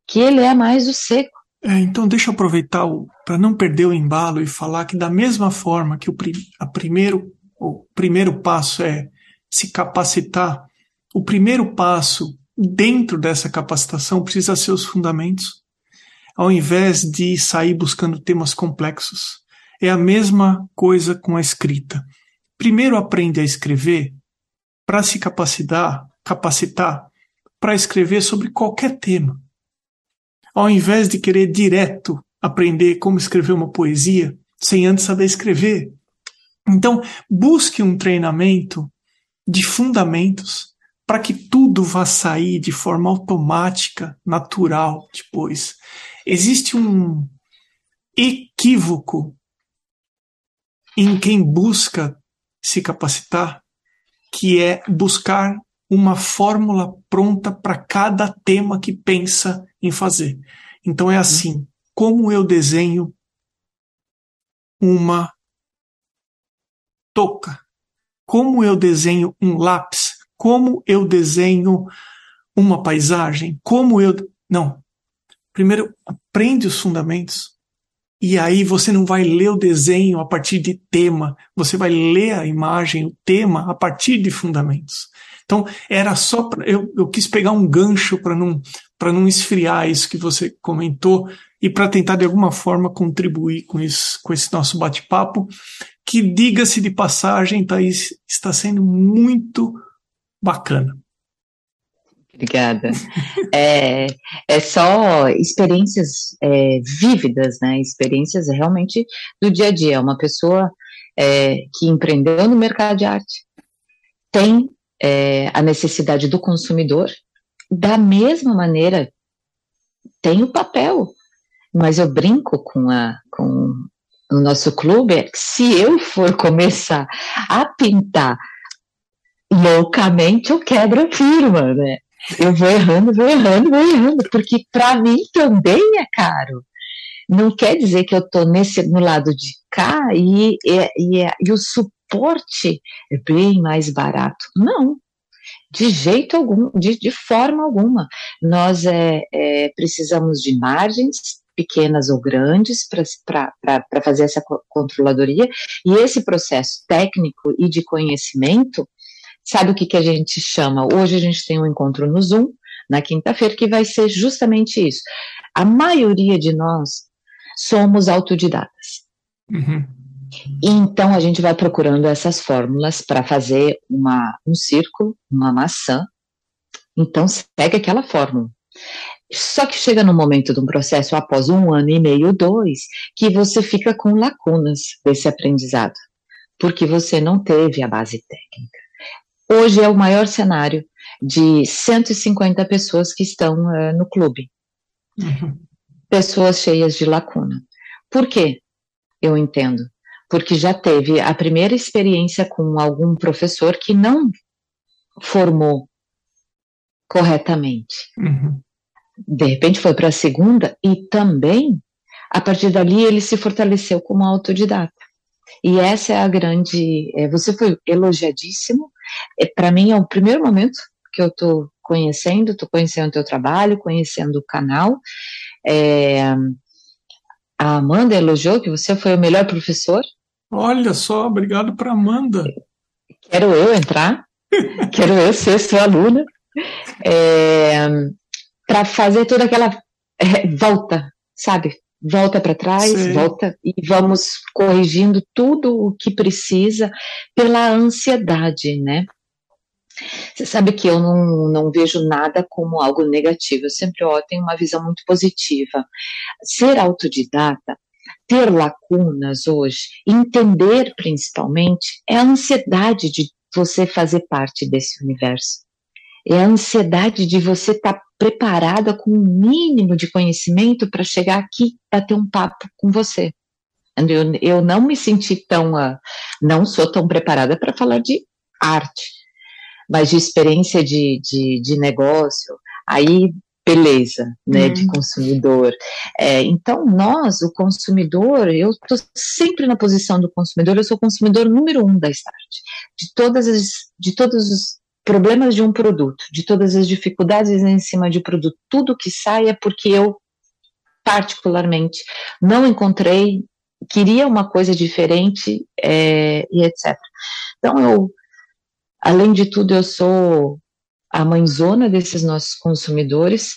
S1: que ele é mais o seco.
S2: É, então deixa eu aproveitar para não perder o embalo e falar que da mesma forma que o, a primeiro, o primeiro passo é se capacitar, o primeiro passo dentro dessa capacitação precisa ser os fundamentos, ao invés de sair buscando temas complexos. É a mesma coisa com a escrita. Primeiro aprende a escrever para se capacitar, capacitar para escrever sobre qualquer tema ao invés de querer direto aprender como escrever uma poesia sem antes saber escrever. Então, busque um treinamento de fundamentos para que tudo vá sair de forma automática, natural depois. Existe um equívoco em quem busca se capacitar, que é buscar uma fórmula pronta para cada tema que pensa em fazer. Então é uhum. assim: como eu desenho uma touca? Como eu desenho um lápis? Como eu desenho uma paisagem? Como eu. Não. Primeiro, aprende os fundamentos. E aí você não vai ler o desenho a partir de tema, você vai ler a imagem, o tema, a partir de fundamentos. Então, era só. Pra, eu, eu quis pegar um gancho para não, não esfriar isso que você comentou e para tentar, de alguma forma, contribuir com, isso, com esse nosso bate-papo, que, diga-se de passagem, Thaís, está sendo muito bacana.
S1: Obrigada. é, é só experiências é, vívidas, né? Experiências realmente do dia a dia. Uma pessoa é, que empreendeu no mercado de arte tem é, a necessidade do consumidor, da mesma maneira tem o papel. Mas eu brinco com, a, com o nosso clube, é que se eu for começar a pintar loucamente, eu quebro a firma, né? Eu vou errando, vou errando, vou errando, porque para mim também é caro. Não quer dizer que eu estou nesse no lado de cá e, e, e, e o suporte é bem mais barato. Não, de jeito algum, de, de forma alguma. Nós é, é, precisamos de margens pequenas ou grandes para fazer essa controladoria, e esse processo técnico e de conhecimento Sabe o que, que a gente chama? Hoje a gente tem um encontro no Zoom, na quinta-feira, que vai ser justamente isso. A maioria de nós somos autodidatas. Uhum. Então a gente vai procurando essas fórmulas para fazer uma, um círculo, uma maçã. Então segue aquela fórmula. Só que chega no momento de um processo, após um ano e meio, dois, que você fica com lacunas desse aprendizado, porque você não teve a base técnica. Hoje é o maior cenário de 150 pessoas que estão uh, no clube. Uhum. Pessoas cheias de lacuna. Por quê? Eu entendo. Porque já teve a primeira experiência com algum professor que não formou corretamente. Uhum. De repente foi para a segunda e também, a partir dali, ele se fortaleceu como autodidata. E essa é a grande. É, você foi elogiadíssimo. É, Para mim é o primeiro momento que eu estou conhecendo, estou conhecendo o teu trabalho, conhecendo o canal. É, a Amanda elogiou que você foi o melhor professor.
S2: Olha só, obrigado para Amanda.
S1: Quero eu entrar, quero eu ser sua aluna, é, para fazer toda aquela é, volta, sabe? Volta para trás, Sim. volta e vamos corrigindo tudo o que precisa pela ansiedade, né? Você sabe que eu não, não vejo nada como algo negativo, eu sempre ó, tenho uma visão muito positiva. Ser autodidata, ter lacunas hoje, entender principalmente, é a ansiedade de você fazer parte desse universo. É a ansiedade de você estar tá preparada com um mínimo de conhecimento para chegar aqui para ter um papo com você. Eu, eu não me senti tão, uh, não sou tão preparada para falar de arte, mas de experiência de, de, de negócio, aí beleza, né, de consumidor. É, então, nós, o consumidor, eu estou sempre na posição do consumidor, eu sou o consumidor número um da Start, de todas as, de todos os problemas de um produto, de todas as dificuldades em cima de produto, tudo que sai é porque eu, particularmente, não encontrei, queria uma coisa diferente é, e etc. Então, eu, além de tudo, eu sou a mãezona desses nossos consumidores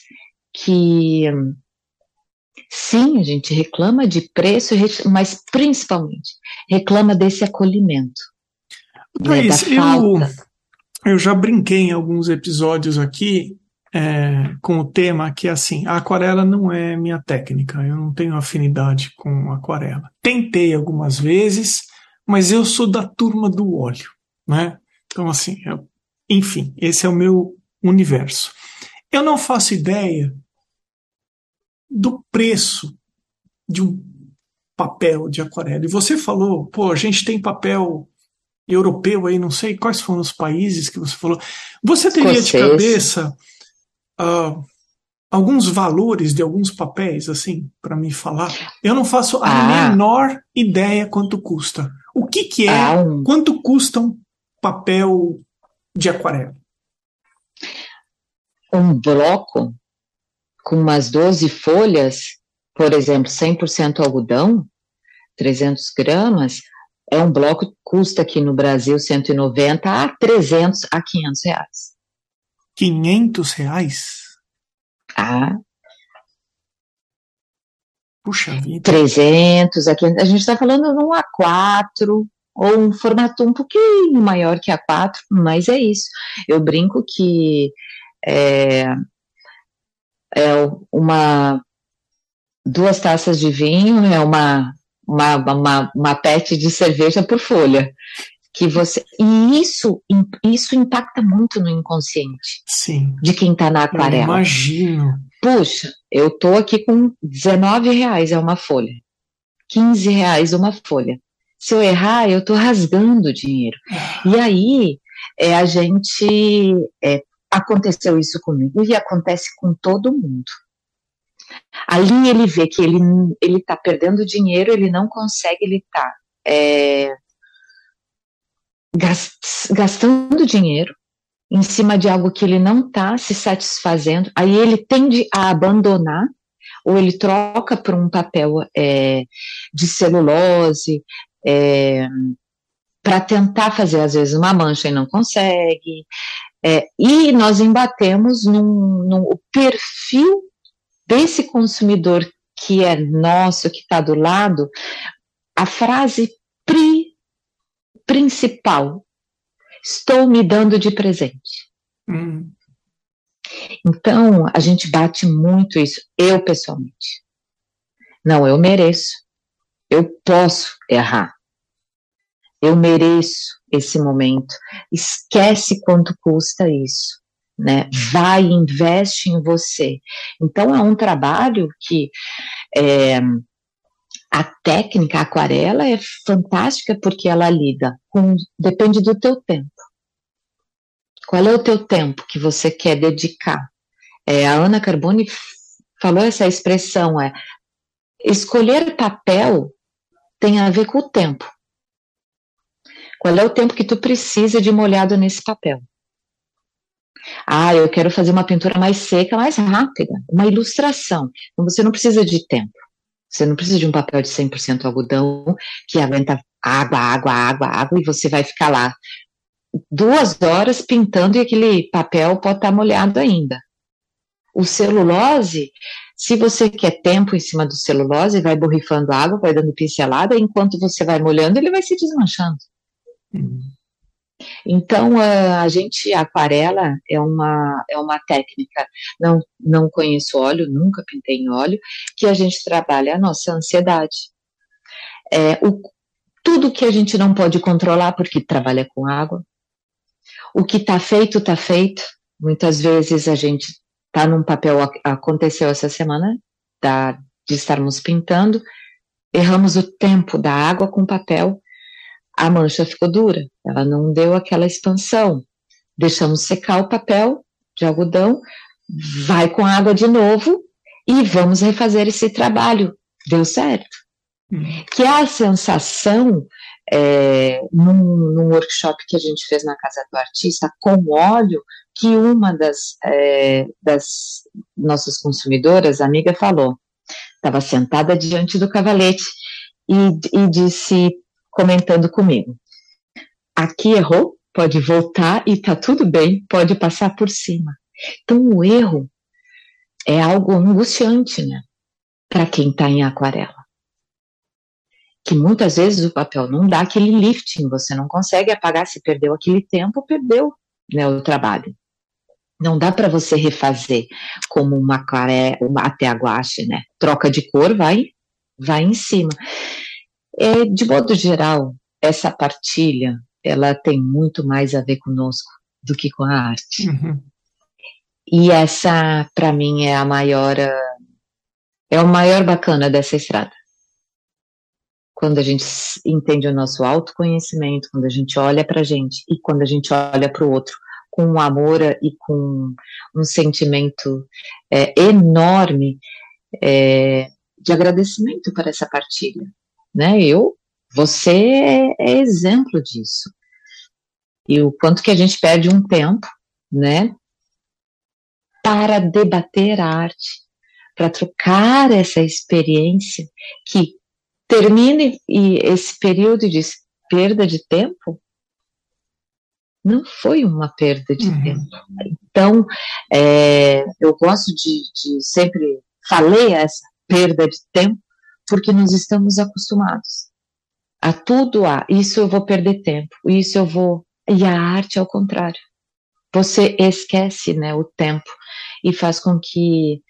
S1: que sim, a gente reclama de preço, mas principalmente reclama desse acolhimento.
S2: Né, da falta. Eu já brinquei em alguns episódios aqui é, com o tema que é assim, a aquarela não é minha técnica, eu não tenho afinidade com aquarela. Tentei algumas vezes, mas eu sou da turma do óleo, né? Então assim, eu, enfim, esse é o meu universo. Eu não faço ideia do preço de um papel de aquarela. E você falou, pô, a gente tem papel europeu aí, não sei quais foram os países que você falou. Você teria de cabeça uh, alguns valores de alguns papéis, assim, para me falar? Eu não faço a ah. menor ideia quanto custa. O que, que é, ah, quanto custa um papel de aquarela?
S1: Um bloco com umas 12 folhas, por exemplo, 100% algodão, 300 gramas, é um bloco que custa aqui no Brasil 190 a 300 a 500 reais.
S2: 500 reais?
S1: Ah.
S2: Puxa vida.
S1: 300 a 500. A gente está falando de um A4 ou um formato um pouquinho maior que A4, mas é isso. Eu brinco que é, é uma duas taças de vinho é uma uma, uma, uma pet de cerveja por folha. Que você, e isso, isso impacta muito no inconsciente
S2: Sim.
S1: de quem está na aquarela. Eu
S2: imagino.
S1: Puxa, eu tô aqui com 19 reais é uma folha. 15 reais uma folha. Se eu errar, eu tô rasgando dinheiro. E aí, é, a gente. É, aconteceu isso comigo e acontece com todo mundo. Ali ele vê que ele ele está perdendo dinheiro, ele não consegue, ele está é, gastando dinheiro em cima de algo que ele não está se satisfazendo. Aí ele tende a abandonar ou ele troca por um papel é, de celulose é, para tentar fazer às vezes uma mancha e não consegue. É, e nós embatemos num, num perfil desse consumidor que é nosso, que está do lado, a frase pri, principal: estou me dando de presente. Hum. Então, a gente bate muito isso, eu pessoalmente. Não, eu mereço. Eu posso errar. Eu mereço esse momento. Esquece quanto custa isso né? Vai, investe em você. Então é um trabalho que é, a técnica a aquarela é fantástica porque ela lida com depende do teu tempo. Qual é o teu tempo que você quer dedicar? É, a Ana Carboni falou essa expressão é escolher papel tem a ver com o tempo. Qual é o tempo que tu precisa de molhado nesse papel? Ah, eu quero fazer uma pintura mais seca, mais rápida, uma ilustração. Então você não precisa de tempo. Você não precisa de um papel de 100% algodão que aguenta água, água, água, água e você vai ficar lá duas horas pintando e aquele papel pode estar molhado ainda. O celulose, se você quer tempo em cima do celulose, vai borrifando água, vai dando pincelada, enquanto você vai molhando, ele vai se desmanchando. Uhum. Então, a gente, a aquarela é uma, é uma técnica, não, não conheço óleo, nunca pintei em óleo, que a gente trabalha a nossa ansiedade. É, o, tudo que a gente não pode controlar porque trabalha com água. O que está feito, está feito. Muitas vezes a gente está num papel, aconteceu essa semana, da, de estarmos pintando, erramos o tempo da água com papel, a mancha ficou dura, ela não deu aquela expansão. Deixamos secar o papel de algodão, vai com água de novo e vamos refazer esse trabalho. Deu certo. Hum. Que é a sensação, é, num, num, workshop que a gente fez na Casa do Artista, com óleo, que uma das, é, das nossas consumidoras, amiga, falou. Estava sentada diante do cavalete e, e disse comentando comigo. Aqui errou, pode voltar e tá tudo bem, pode passar por cima. Então o erro é algo angustiante, né? Para quem está em aquarela. Que muitas vezes o papel não dá aquele lifting, você não consegue apagar se perdeu aquele tempo, perdeu né, o trabalho. Não dá para você refazer como uma aquarela, até a guache, né? Troca de cor, vai, vai em cima. É, de modo geral, essa partilha, ela tem muito mais a ver conosco do que com a arte. Uhum. E essa, para mim, é a maior, é o maior bacana dessa estrada. Quando a gente entende o nosso autoconhecimento, quando a gente olha para a gente e quando a gente olha para o outro com um amor e com um sentimento é, enorme é, de agradecimento para essa partilha né? Eu, você é, é exemplo disso. E o quanto que a gente perde um tempo, né? Para debater a arte, para trocar essa experiência que termine esse período e diz, perda de tempo? Não foi uma perda de uhum. tempo. Então, é, eu gosto de, de sempre falei essa perda de tempo porque nós estamos acostumados a tudo a isso eu vou perder tempo, isso eu vou e a arte é o contrário. Você esquece, né, o tempo e faz com que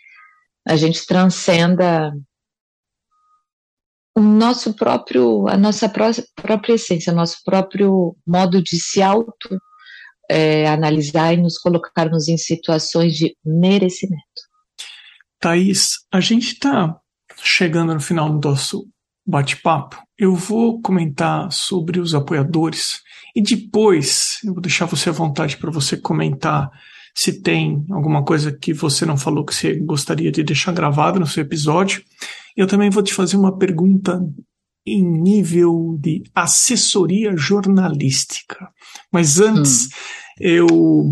S1: a gente transcenda o nosso próprio, a nossa própria essência, nosso próprio modo de se auto é, analisar e nos colocarmos em situações de merecimento.
S2: Thaís, a gente está chegando no final do nosso bate-papo. Eu vou comentar sobre os apoiadores e depois eu vou deixar você à vontade para você comentar se tem alguma coisa que você não falou que você gostaria de deixar gravado no seu episódio. Eu também vou te fazer uma pergunta em nível de assessoria jornalística. Mas antes, hum. eu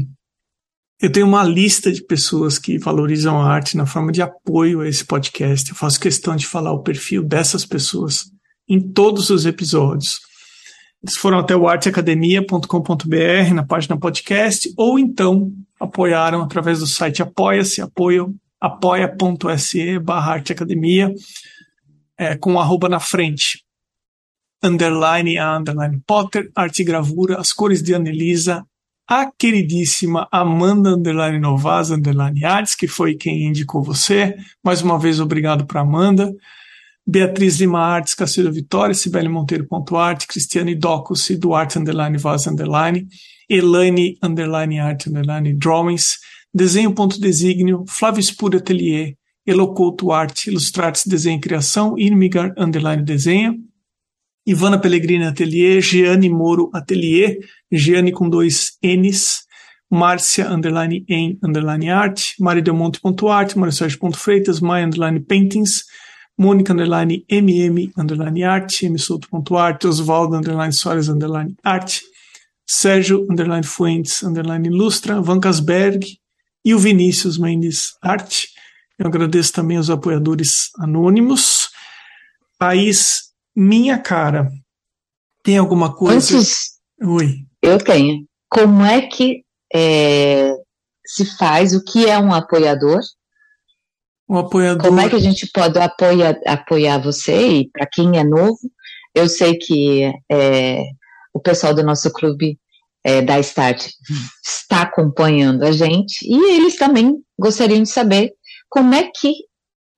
S2: eu tenho uma lista de pessoas que valorizam a arte na forma de apoio a esse podcast. Eu faço questão de falar o perfil dessas pessoas em todos os episódios. Eles foram até o arteacademia.com.br na página podcast ou então apoiaram através do site Apoia-se, apoia.se barra arteacademia é, com arroba na frente. Underline a underline Potter, arte e gravura, as cores de Anelisa, a queridíssima Amanda Underline Novaz Underline Arts, que foi quem indicou você. Mais uma vez, obrigado para Amanda. Beatriz Lima Artes, Cacilda Vitória, Sibeli Monteiro.arte, Cristiane Docus, Duarte Underline Vaz Underline, Elaine Underline Art Underline Drawings, Desenho.designio, Flávio Spur Atelier, Elocouto Arte, Ilustrates Desenho e Criação, Inmigar Underline Desenho, Ivana Pellegrini Atelier, Giane Moro Atelier, Giane com dois N's, Márcia underline em underline art, maridelmonte.art, Freitas, Maia underline paintings, Mônica underline mm underline art, msouto.art, Osvaldo underline Soares underline art, Sérgio underline Fuentes underline ilustra, Vancasberg e o Vinícius Mendes Arte. Eu agradeço também aos apoiadores anônimos. País minha cara, tem alguma coisa?
S1: Antes, Oi. Eu tenho. Como é que é, se faz? O que é um apoiador?
S2: Um apoiador.
S1: Como é que a gente pode apoiar, apoiar você? E para quem é novo, eu sei que é, o pessoal do nosso clube é, da Start está acompanhando a gente e eles também gostariam de saber como é que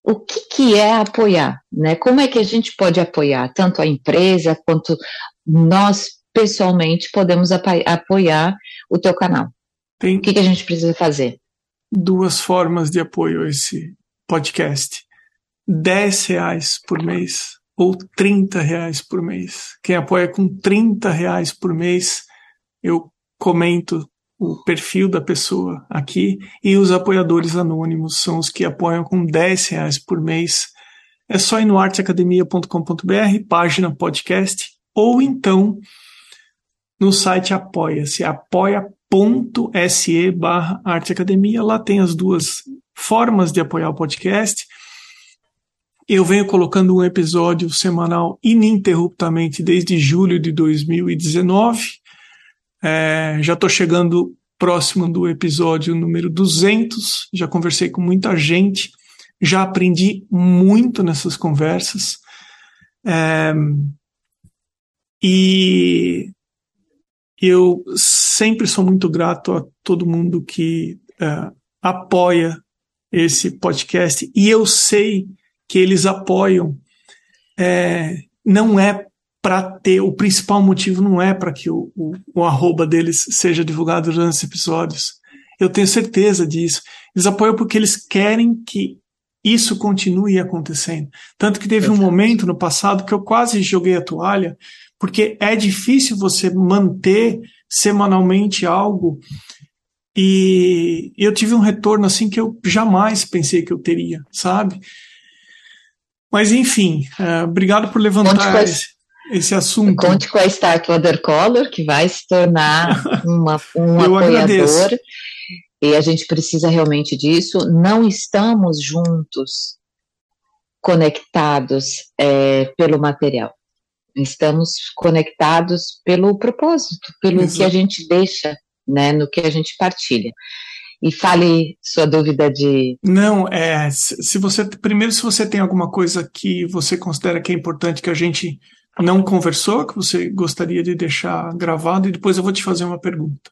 S1: o que, que é apoiar, né? Como é que a gente pode apoiar tanto a empresa quanto nós pessoalmente podemos apoiar o teu canal? Tem o que, que a gente precisa fazer?
S2: Duas formas de apoio a esse podcast. 10 reais por mês ou 30 reais por mês. Quem apoia com 30 reais por mês, eu comento o perfil da pessoa aqui e os apoiadores anônimos são os que apoiam com 10 reais por mês. É só ir no arteacademia.com.br, página podcast, ou então no site apoia-se, apoia.se barra arteacademia. Lá tem as duas formas de apoiar o podcast. Eu venho colocando um episódio semanal ininterruptamente desde julho de 2019 é, já estou chegando próximo do episódio número 200, já conversei com muita gente, já aprendi muito nessas conversas. É, e eu sempre sou muito grato a todo mundo que é, apoia esse podcast e eu sei que eles apoiam é, não é para ter o principal motivo não é para que o, o, o, arroba deles seja divulgado durante os episódios. Eu tenho certeza disso. Eles apoiam porque eles querem que isso continue acontecendo. Tanto que teve um momento no passado que eu quase joguei a toalha, porque é difícil você manter semanalmente algo. E eu tive um retorno assim que eu jamais pensei que eu teria, sabe? Mas enfim, uh, obrigado por levantar esse esse assunto.
S1: Conte com a Stark Watercolor, que vai se tornar uma, um Eu apoiador. Agradeço. E a gente precisa realmente disso. Não estamos juntos, conectados é, pelo material. Estamos conectados pelo propósito, pelo Exato. que a gente deixa, né, no que a gente partilha. E fale sua dúvida de.
S2: Não, é. Se você. Primeiro, se você tem alguma coisa que você considera que é importante que a gente não conversou, que você gostaria de deixar gravado, e depois eu vou te fazer uma pergunta.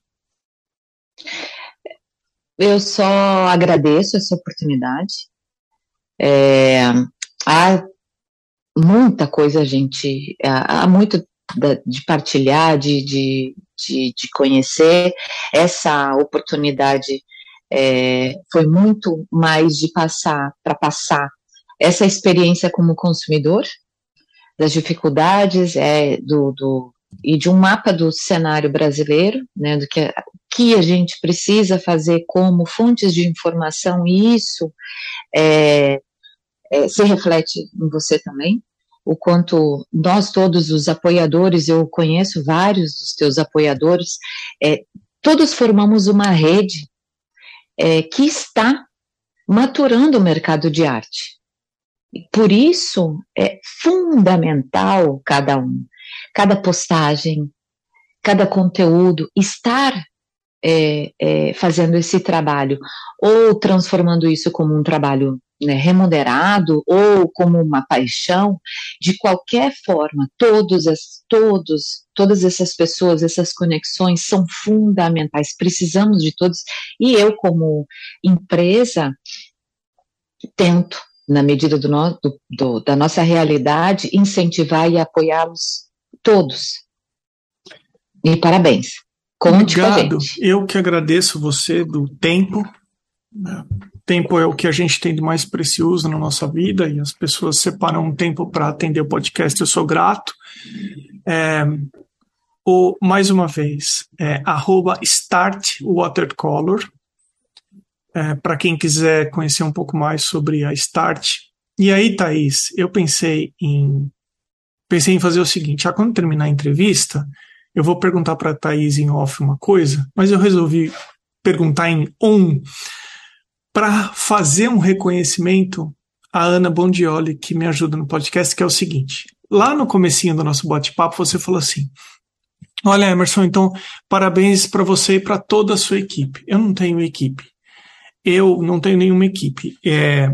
S1: Eu só agradeço essa oportunidade. É, há muita coisa, gente, há muito de partilhar, de, de, de, de conhecer. Essa oportunidade é, foi muito mais de passar, para passar essa experiência como consumidor, das dificuldades é, do, do, e de um mapa do cenário brasileiro, né, do que, que a gente precisa fazer como fontes de informação, e isso é, é, se reflete em você também, o quanto nós todos os apoiadores, eu conheço vários dos teus apoiadores, é, todos formamos uma rede é, que está maturando o mercado de arte. Por isso é fundamental cada um, cada postagem, cada conteúdo estar é, é, fazendo esse trabalho, ou transformando isso como um trabalho né, remunerado ou como uma paixão, de qualquer forma, todos as, todos, todas essas pessoas, essas conexões são fundamentais. Precisamos de todos. E eu, como empresa, tento, na medida do no, do, do, da nossa realidade, incentivar e apoiá-los todos. E parabéns. Conte Obrigado.
S2: Eu que agradeço você do tempo. Tempo é o que a gente tem de mais precioso na nossa vida e as pessoas separam um tempo para atender o podcast. Eu sou grato. É, o, mais uma vez, é, @startwatercolor. É, para quem quiser conhecer um pouco mais sobre a Start. E aí, Thaís, eu pensei em pensei em fazer o seguinte: ah, quando terminar a entrevista, eu vou perguntar para a Thaís em off uma coisa, mas eu resolvi perguntar em on para fazer um reconhecimento à Ana Bondioli, que me ajuda no podcast, que é o seguinte. Lá no comecinho do nosso bate-papo, você falou assim, Olha, Emerson, então parabéns para você e para toda a sua equipe. Eu não tenho equipe. Eu não tenho nenhuma equipe. É,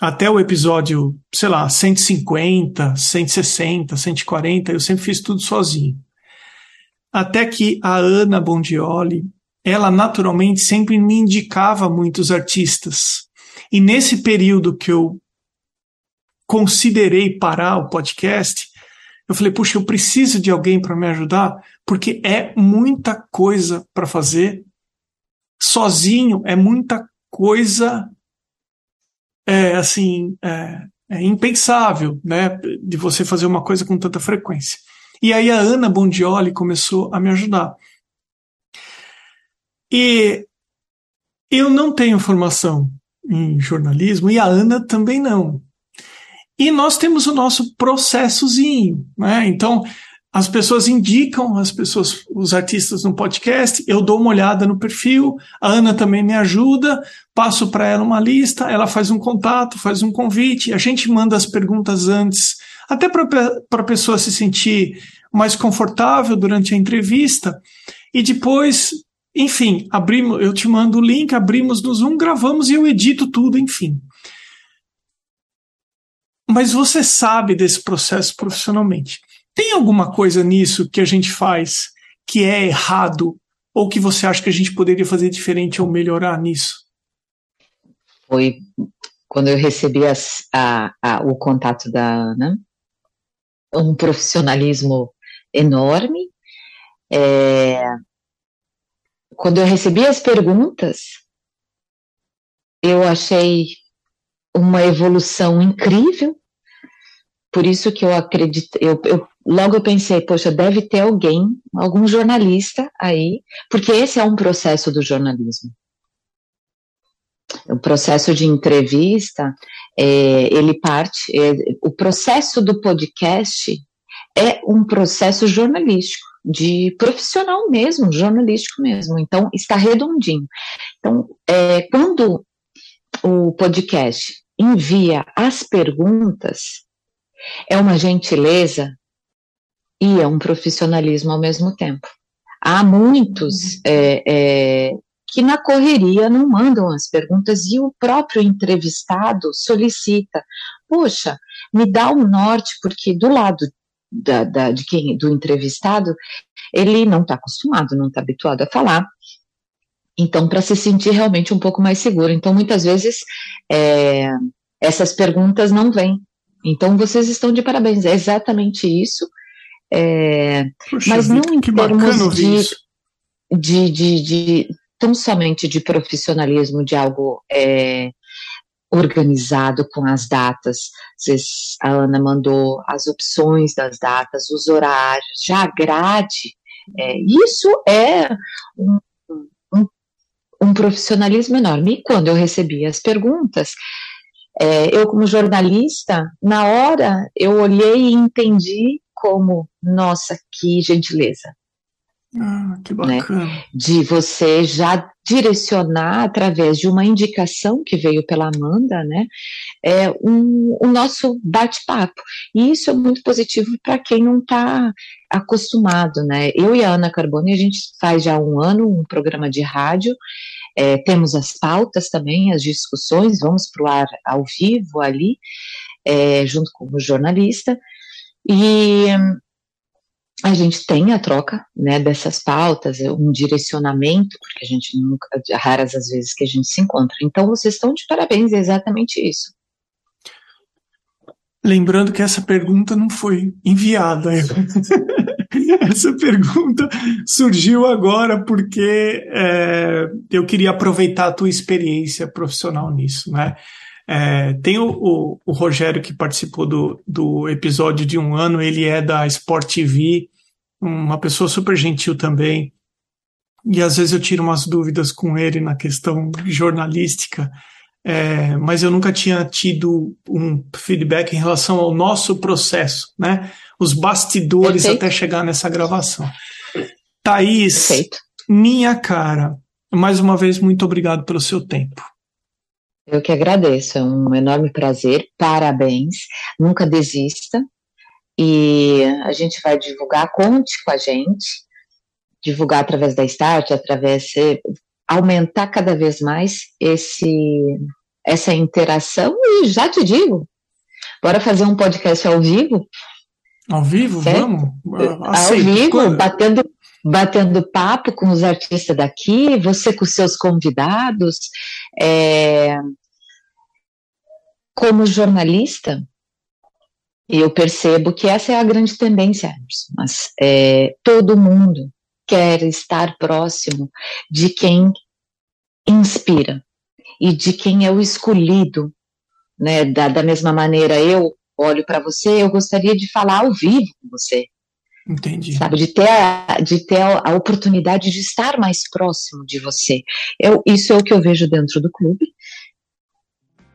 S2: até o episódio, sei lá, 150, 160, 140, eu sempre fiz tudo sozinho. Até que a Ana Bondioli, ela naturalmente sempre me indicava muitos artistas. E nesse período que eu considerei parar o podcast, eu falei, puxa, eu preciso de alguém para me ajudar, porque é muita coisa para fazer. Sozinho é muita coisa, é, assim, é, é impensável, né, de você fazer uma coisa com tanta frequência. E aí a Ana Bondioli começou a me ajudar. E eu não tenho formação em jornalismo e a Ana também não. E nós temos o nosso processozinho, né? Então, as pessoas indicam as pessoas, os artistas no podcast, eu dou uma olhada no perfil, a Ana também me ajuda, passo para ela uma lista, ela faz um contato, faz um convite, a gente manda as perguntas antes até para a pessoa se sentir mais confortável durante a entrevista. E depois, enfim, abrimos, eu te mando o link, abrimos no Zoom, gravamos e eu edito tudo, enfim. Mas você sabe desse processo profissionalmente. Tem alguma coisa nisso que a gente faz que é errado ou que você acha que a gente poderia fazer diferente ou melhorar nisso?
S1: Foi quando eu recebi as, a, a, o contato da Ana, um profissionalismo enorme. É, quando eu recebi as perguntas, eu achei uma evolução incrível. Por isso que eu acredito, eu, eu, logo eu pensei, poxa, deve ter alguém, algum jornalista aí, porque esse é um processo do jornalismo. O processo de entrevista, é, ele parte, é, o processo do podcast é um processo jornalístico, de profissional mesmo, jornalístico mesmo. Então, está redondinho. Então, é, quando o podcast envia as perguntas, é uma gentileza e é um profissionalismo ao mesmo tempo. Há muitos é, é, que na correria não mandam as perguntas e o próprio entrevistado solicita, poxa, me dá um norte, porque do lado da, da, de quem, do entrevistado, ele não está acostumado, não está habituado a falar. Então, para se sentir realmente um pouco mais seguro. Então, muitas vezes, é, essas perguntas não vêm. Então, vocês estão de parabéns. É exatamente isso. É, mas não em termos de, de, de, de, tão somente de profissionalismo, de algo é, organizado com as datas. Vocês, a Ana mandou as opções das datas, os horários, já a grade. É, isso é um, um, um, profissionalismo enorme. E quando eu recebi as perguntas, é, eu, como jornalista, na hora eu olhei e entendi como, nossa, que gentileza.
S2: Ah, que né? bacana. Né?
S1: De você já direcionar através de uma indicação que veio pela Amanda, né? É um, o nosso bate-papo. E isso é muito positivo para quem não está acostumado, né? Eu e a Ana Carboni, a gente faz já um ano um programa de rádio. É, temos as pautas também, as discussões, vamos para o ar ao vivo ali, é, junto com o jornalista. E a gente tem a troca né, dessas pautas, um direcionamento, porque a gente nunca, raras as vezes que a gente se encontra. Então, vocês estão de parabéns, é exatamente isso.
S2: Lembrando que essa pergunta não foi enviada. essa pergunta surgiu agora porque é, eu queria aproveitar a tua experiência profissional nisso, né? É, tem o, o, o, Rogério que participou do, do episódio de um ano, ele é da Sport TV, uma pessoa super gentil também. E às vezes eu tiro umas dúvidas com ele na questão jornalística, é, mas eu nunca tinha tido um feedback em relação ao nosso processo, né? Os bastidores Perfeito. até chegar nessa gravação. Thaís, Perfeito. minha cara, mais uma vez, muito obrigado pelo seu tempo.
S1: Eu que agradeço, é um enorme prazer, parabéns, nunca desista. E a gente vai divulgar, conte com a gente, divulgar através da Start, através aumentar cada vez mais esse essa interação e já te digo, bora fazer um podcast ao vivo.
S2: Ao vivo, certo? vamos.
S1: Ao vivo, batendo batendo papo com os artistas daqui, você com seus convidados. É, como jornalista, eu percebo que essa é a grande tendência, mas é, todo mundo quer estar próximo de quem inspira e de quem é o escolhido, né? Da, da mesma maneira, eu olho para você, eu gostaria de falar ao vivo com você,
S2: Entendi.
S1: Sabe, de ter, a, de ter a, oportunidade de estar mais próximo de você. Eu, isso é o que eu vejo dentro do clube.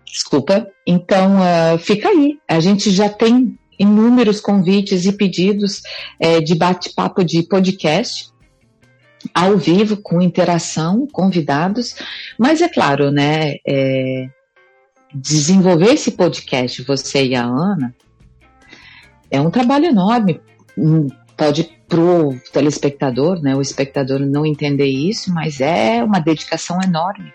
S1: Desculpa. Então, uh, fica aí. A gente já tem inúmeros convites e pedidos é, de bate-papo de podcast ao vivo, com interação, convidados. Mas é claro, né? É, desenvolver esse podcast, você e a Ana, é um trabalho enorme hum, pode pro telespectador, né, o espectador não entender isso, mas é uma dedicação enorme.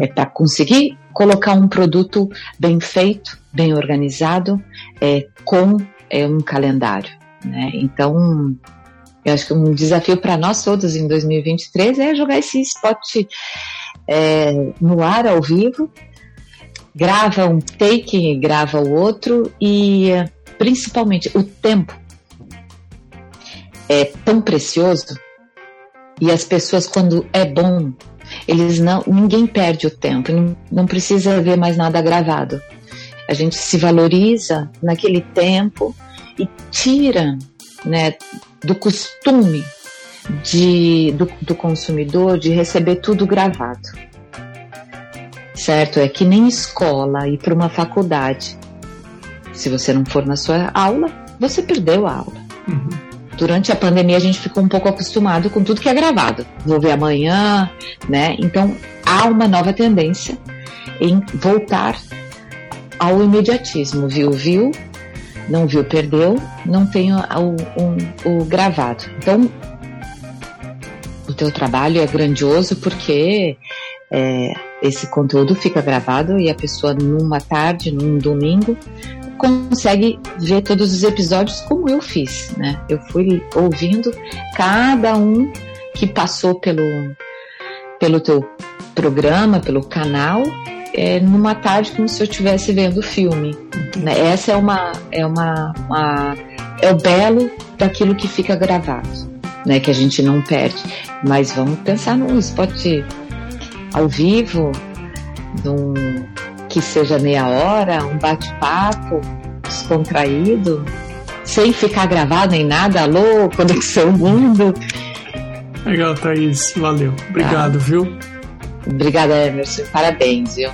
S1: É, é para conseguir colocar um produto bem feito, bem organizado, é, com é, um calendário. Né? Então, eu acho que um desafio para nós todos em 2023 é jogar esse spot é, no ar ao vivo, grava um take, grava o outro e principalmente o tempo é tão precioso e as pessoas quando é bom eles não ninguém perde o tempo não, precisa ver mais nada gravado. A gente se valoriza naquele tempo e tira né do costume de, do, do consumidor de receber tudo gravado. Certo? É que nem escola ir para uma faculdade. Se você não for na sua aula você perdeu a aula. Uhum durante a pandemia a gente ficou um pouco acostumado com tudo que é gravado. Vou ver amanhã, né? Então há uma nova tendência em voltar ao imediatismo, viu? Viu? Não viu, perdeu, não tem o, o, o gravado. Então, o teu trabalho é grandioso porque é, esse conteúdo fica gravado e a pessoa numa tarde, num domingo, consegue ver todos os episódios como eu fiz, né? Eu fui ouvindo cada um que passou pelo, pelo teu programa, pelo canal, é, numa tarde como se eu estivesse vendo filme. Né? Essa é uma, é uma, uma é o belo daquilo que fica gravado, né? Que a gente não perde. Mas vamos pensar num spot ao vivo, num, que seja meia hora, um bate-papo descontraído, sem ficar gravado nem nada. Alô, Conexão Mundo.
S2: Legal, Thaís. Valeu. Obrigado, tá. viu?
S1: Obrigada, Emerson. Parabéns, viu?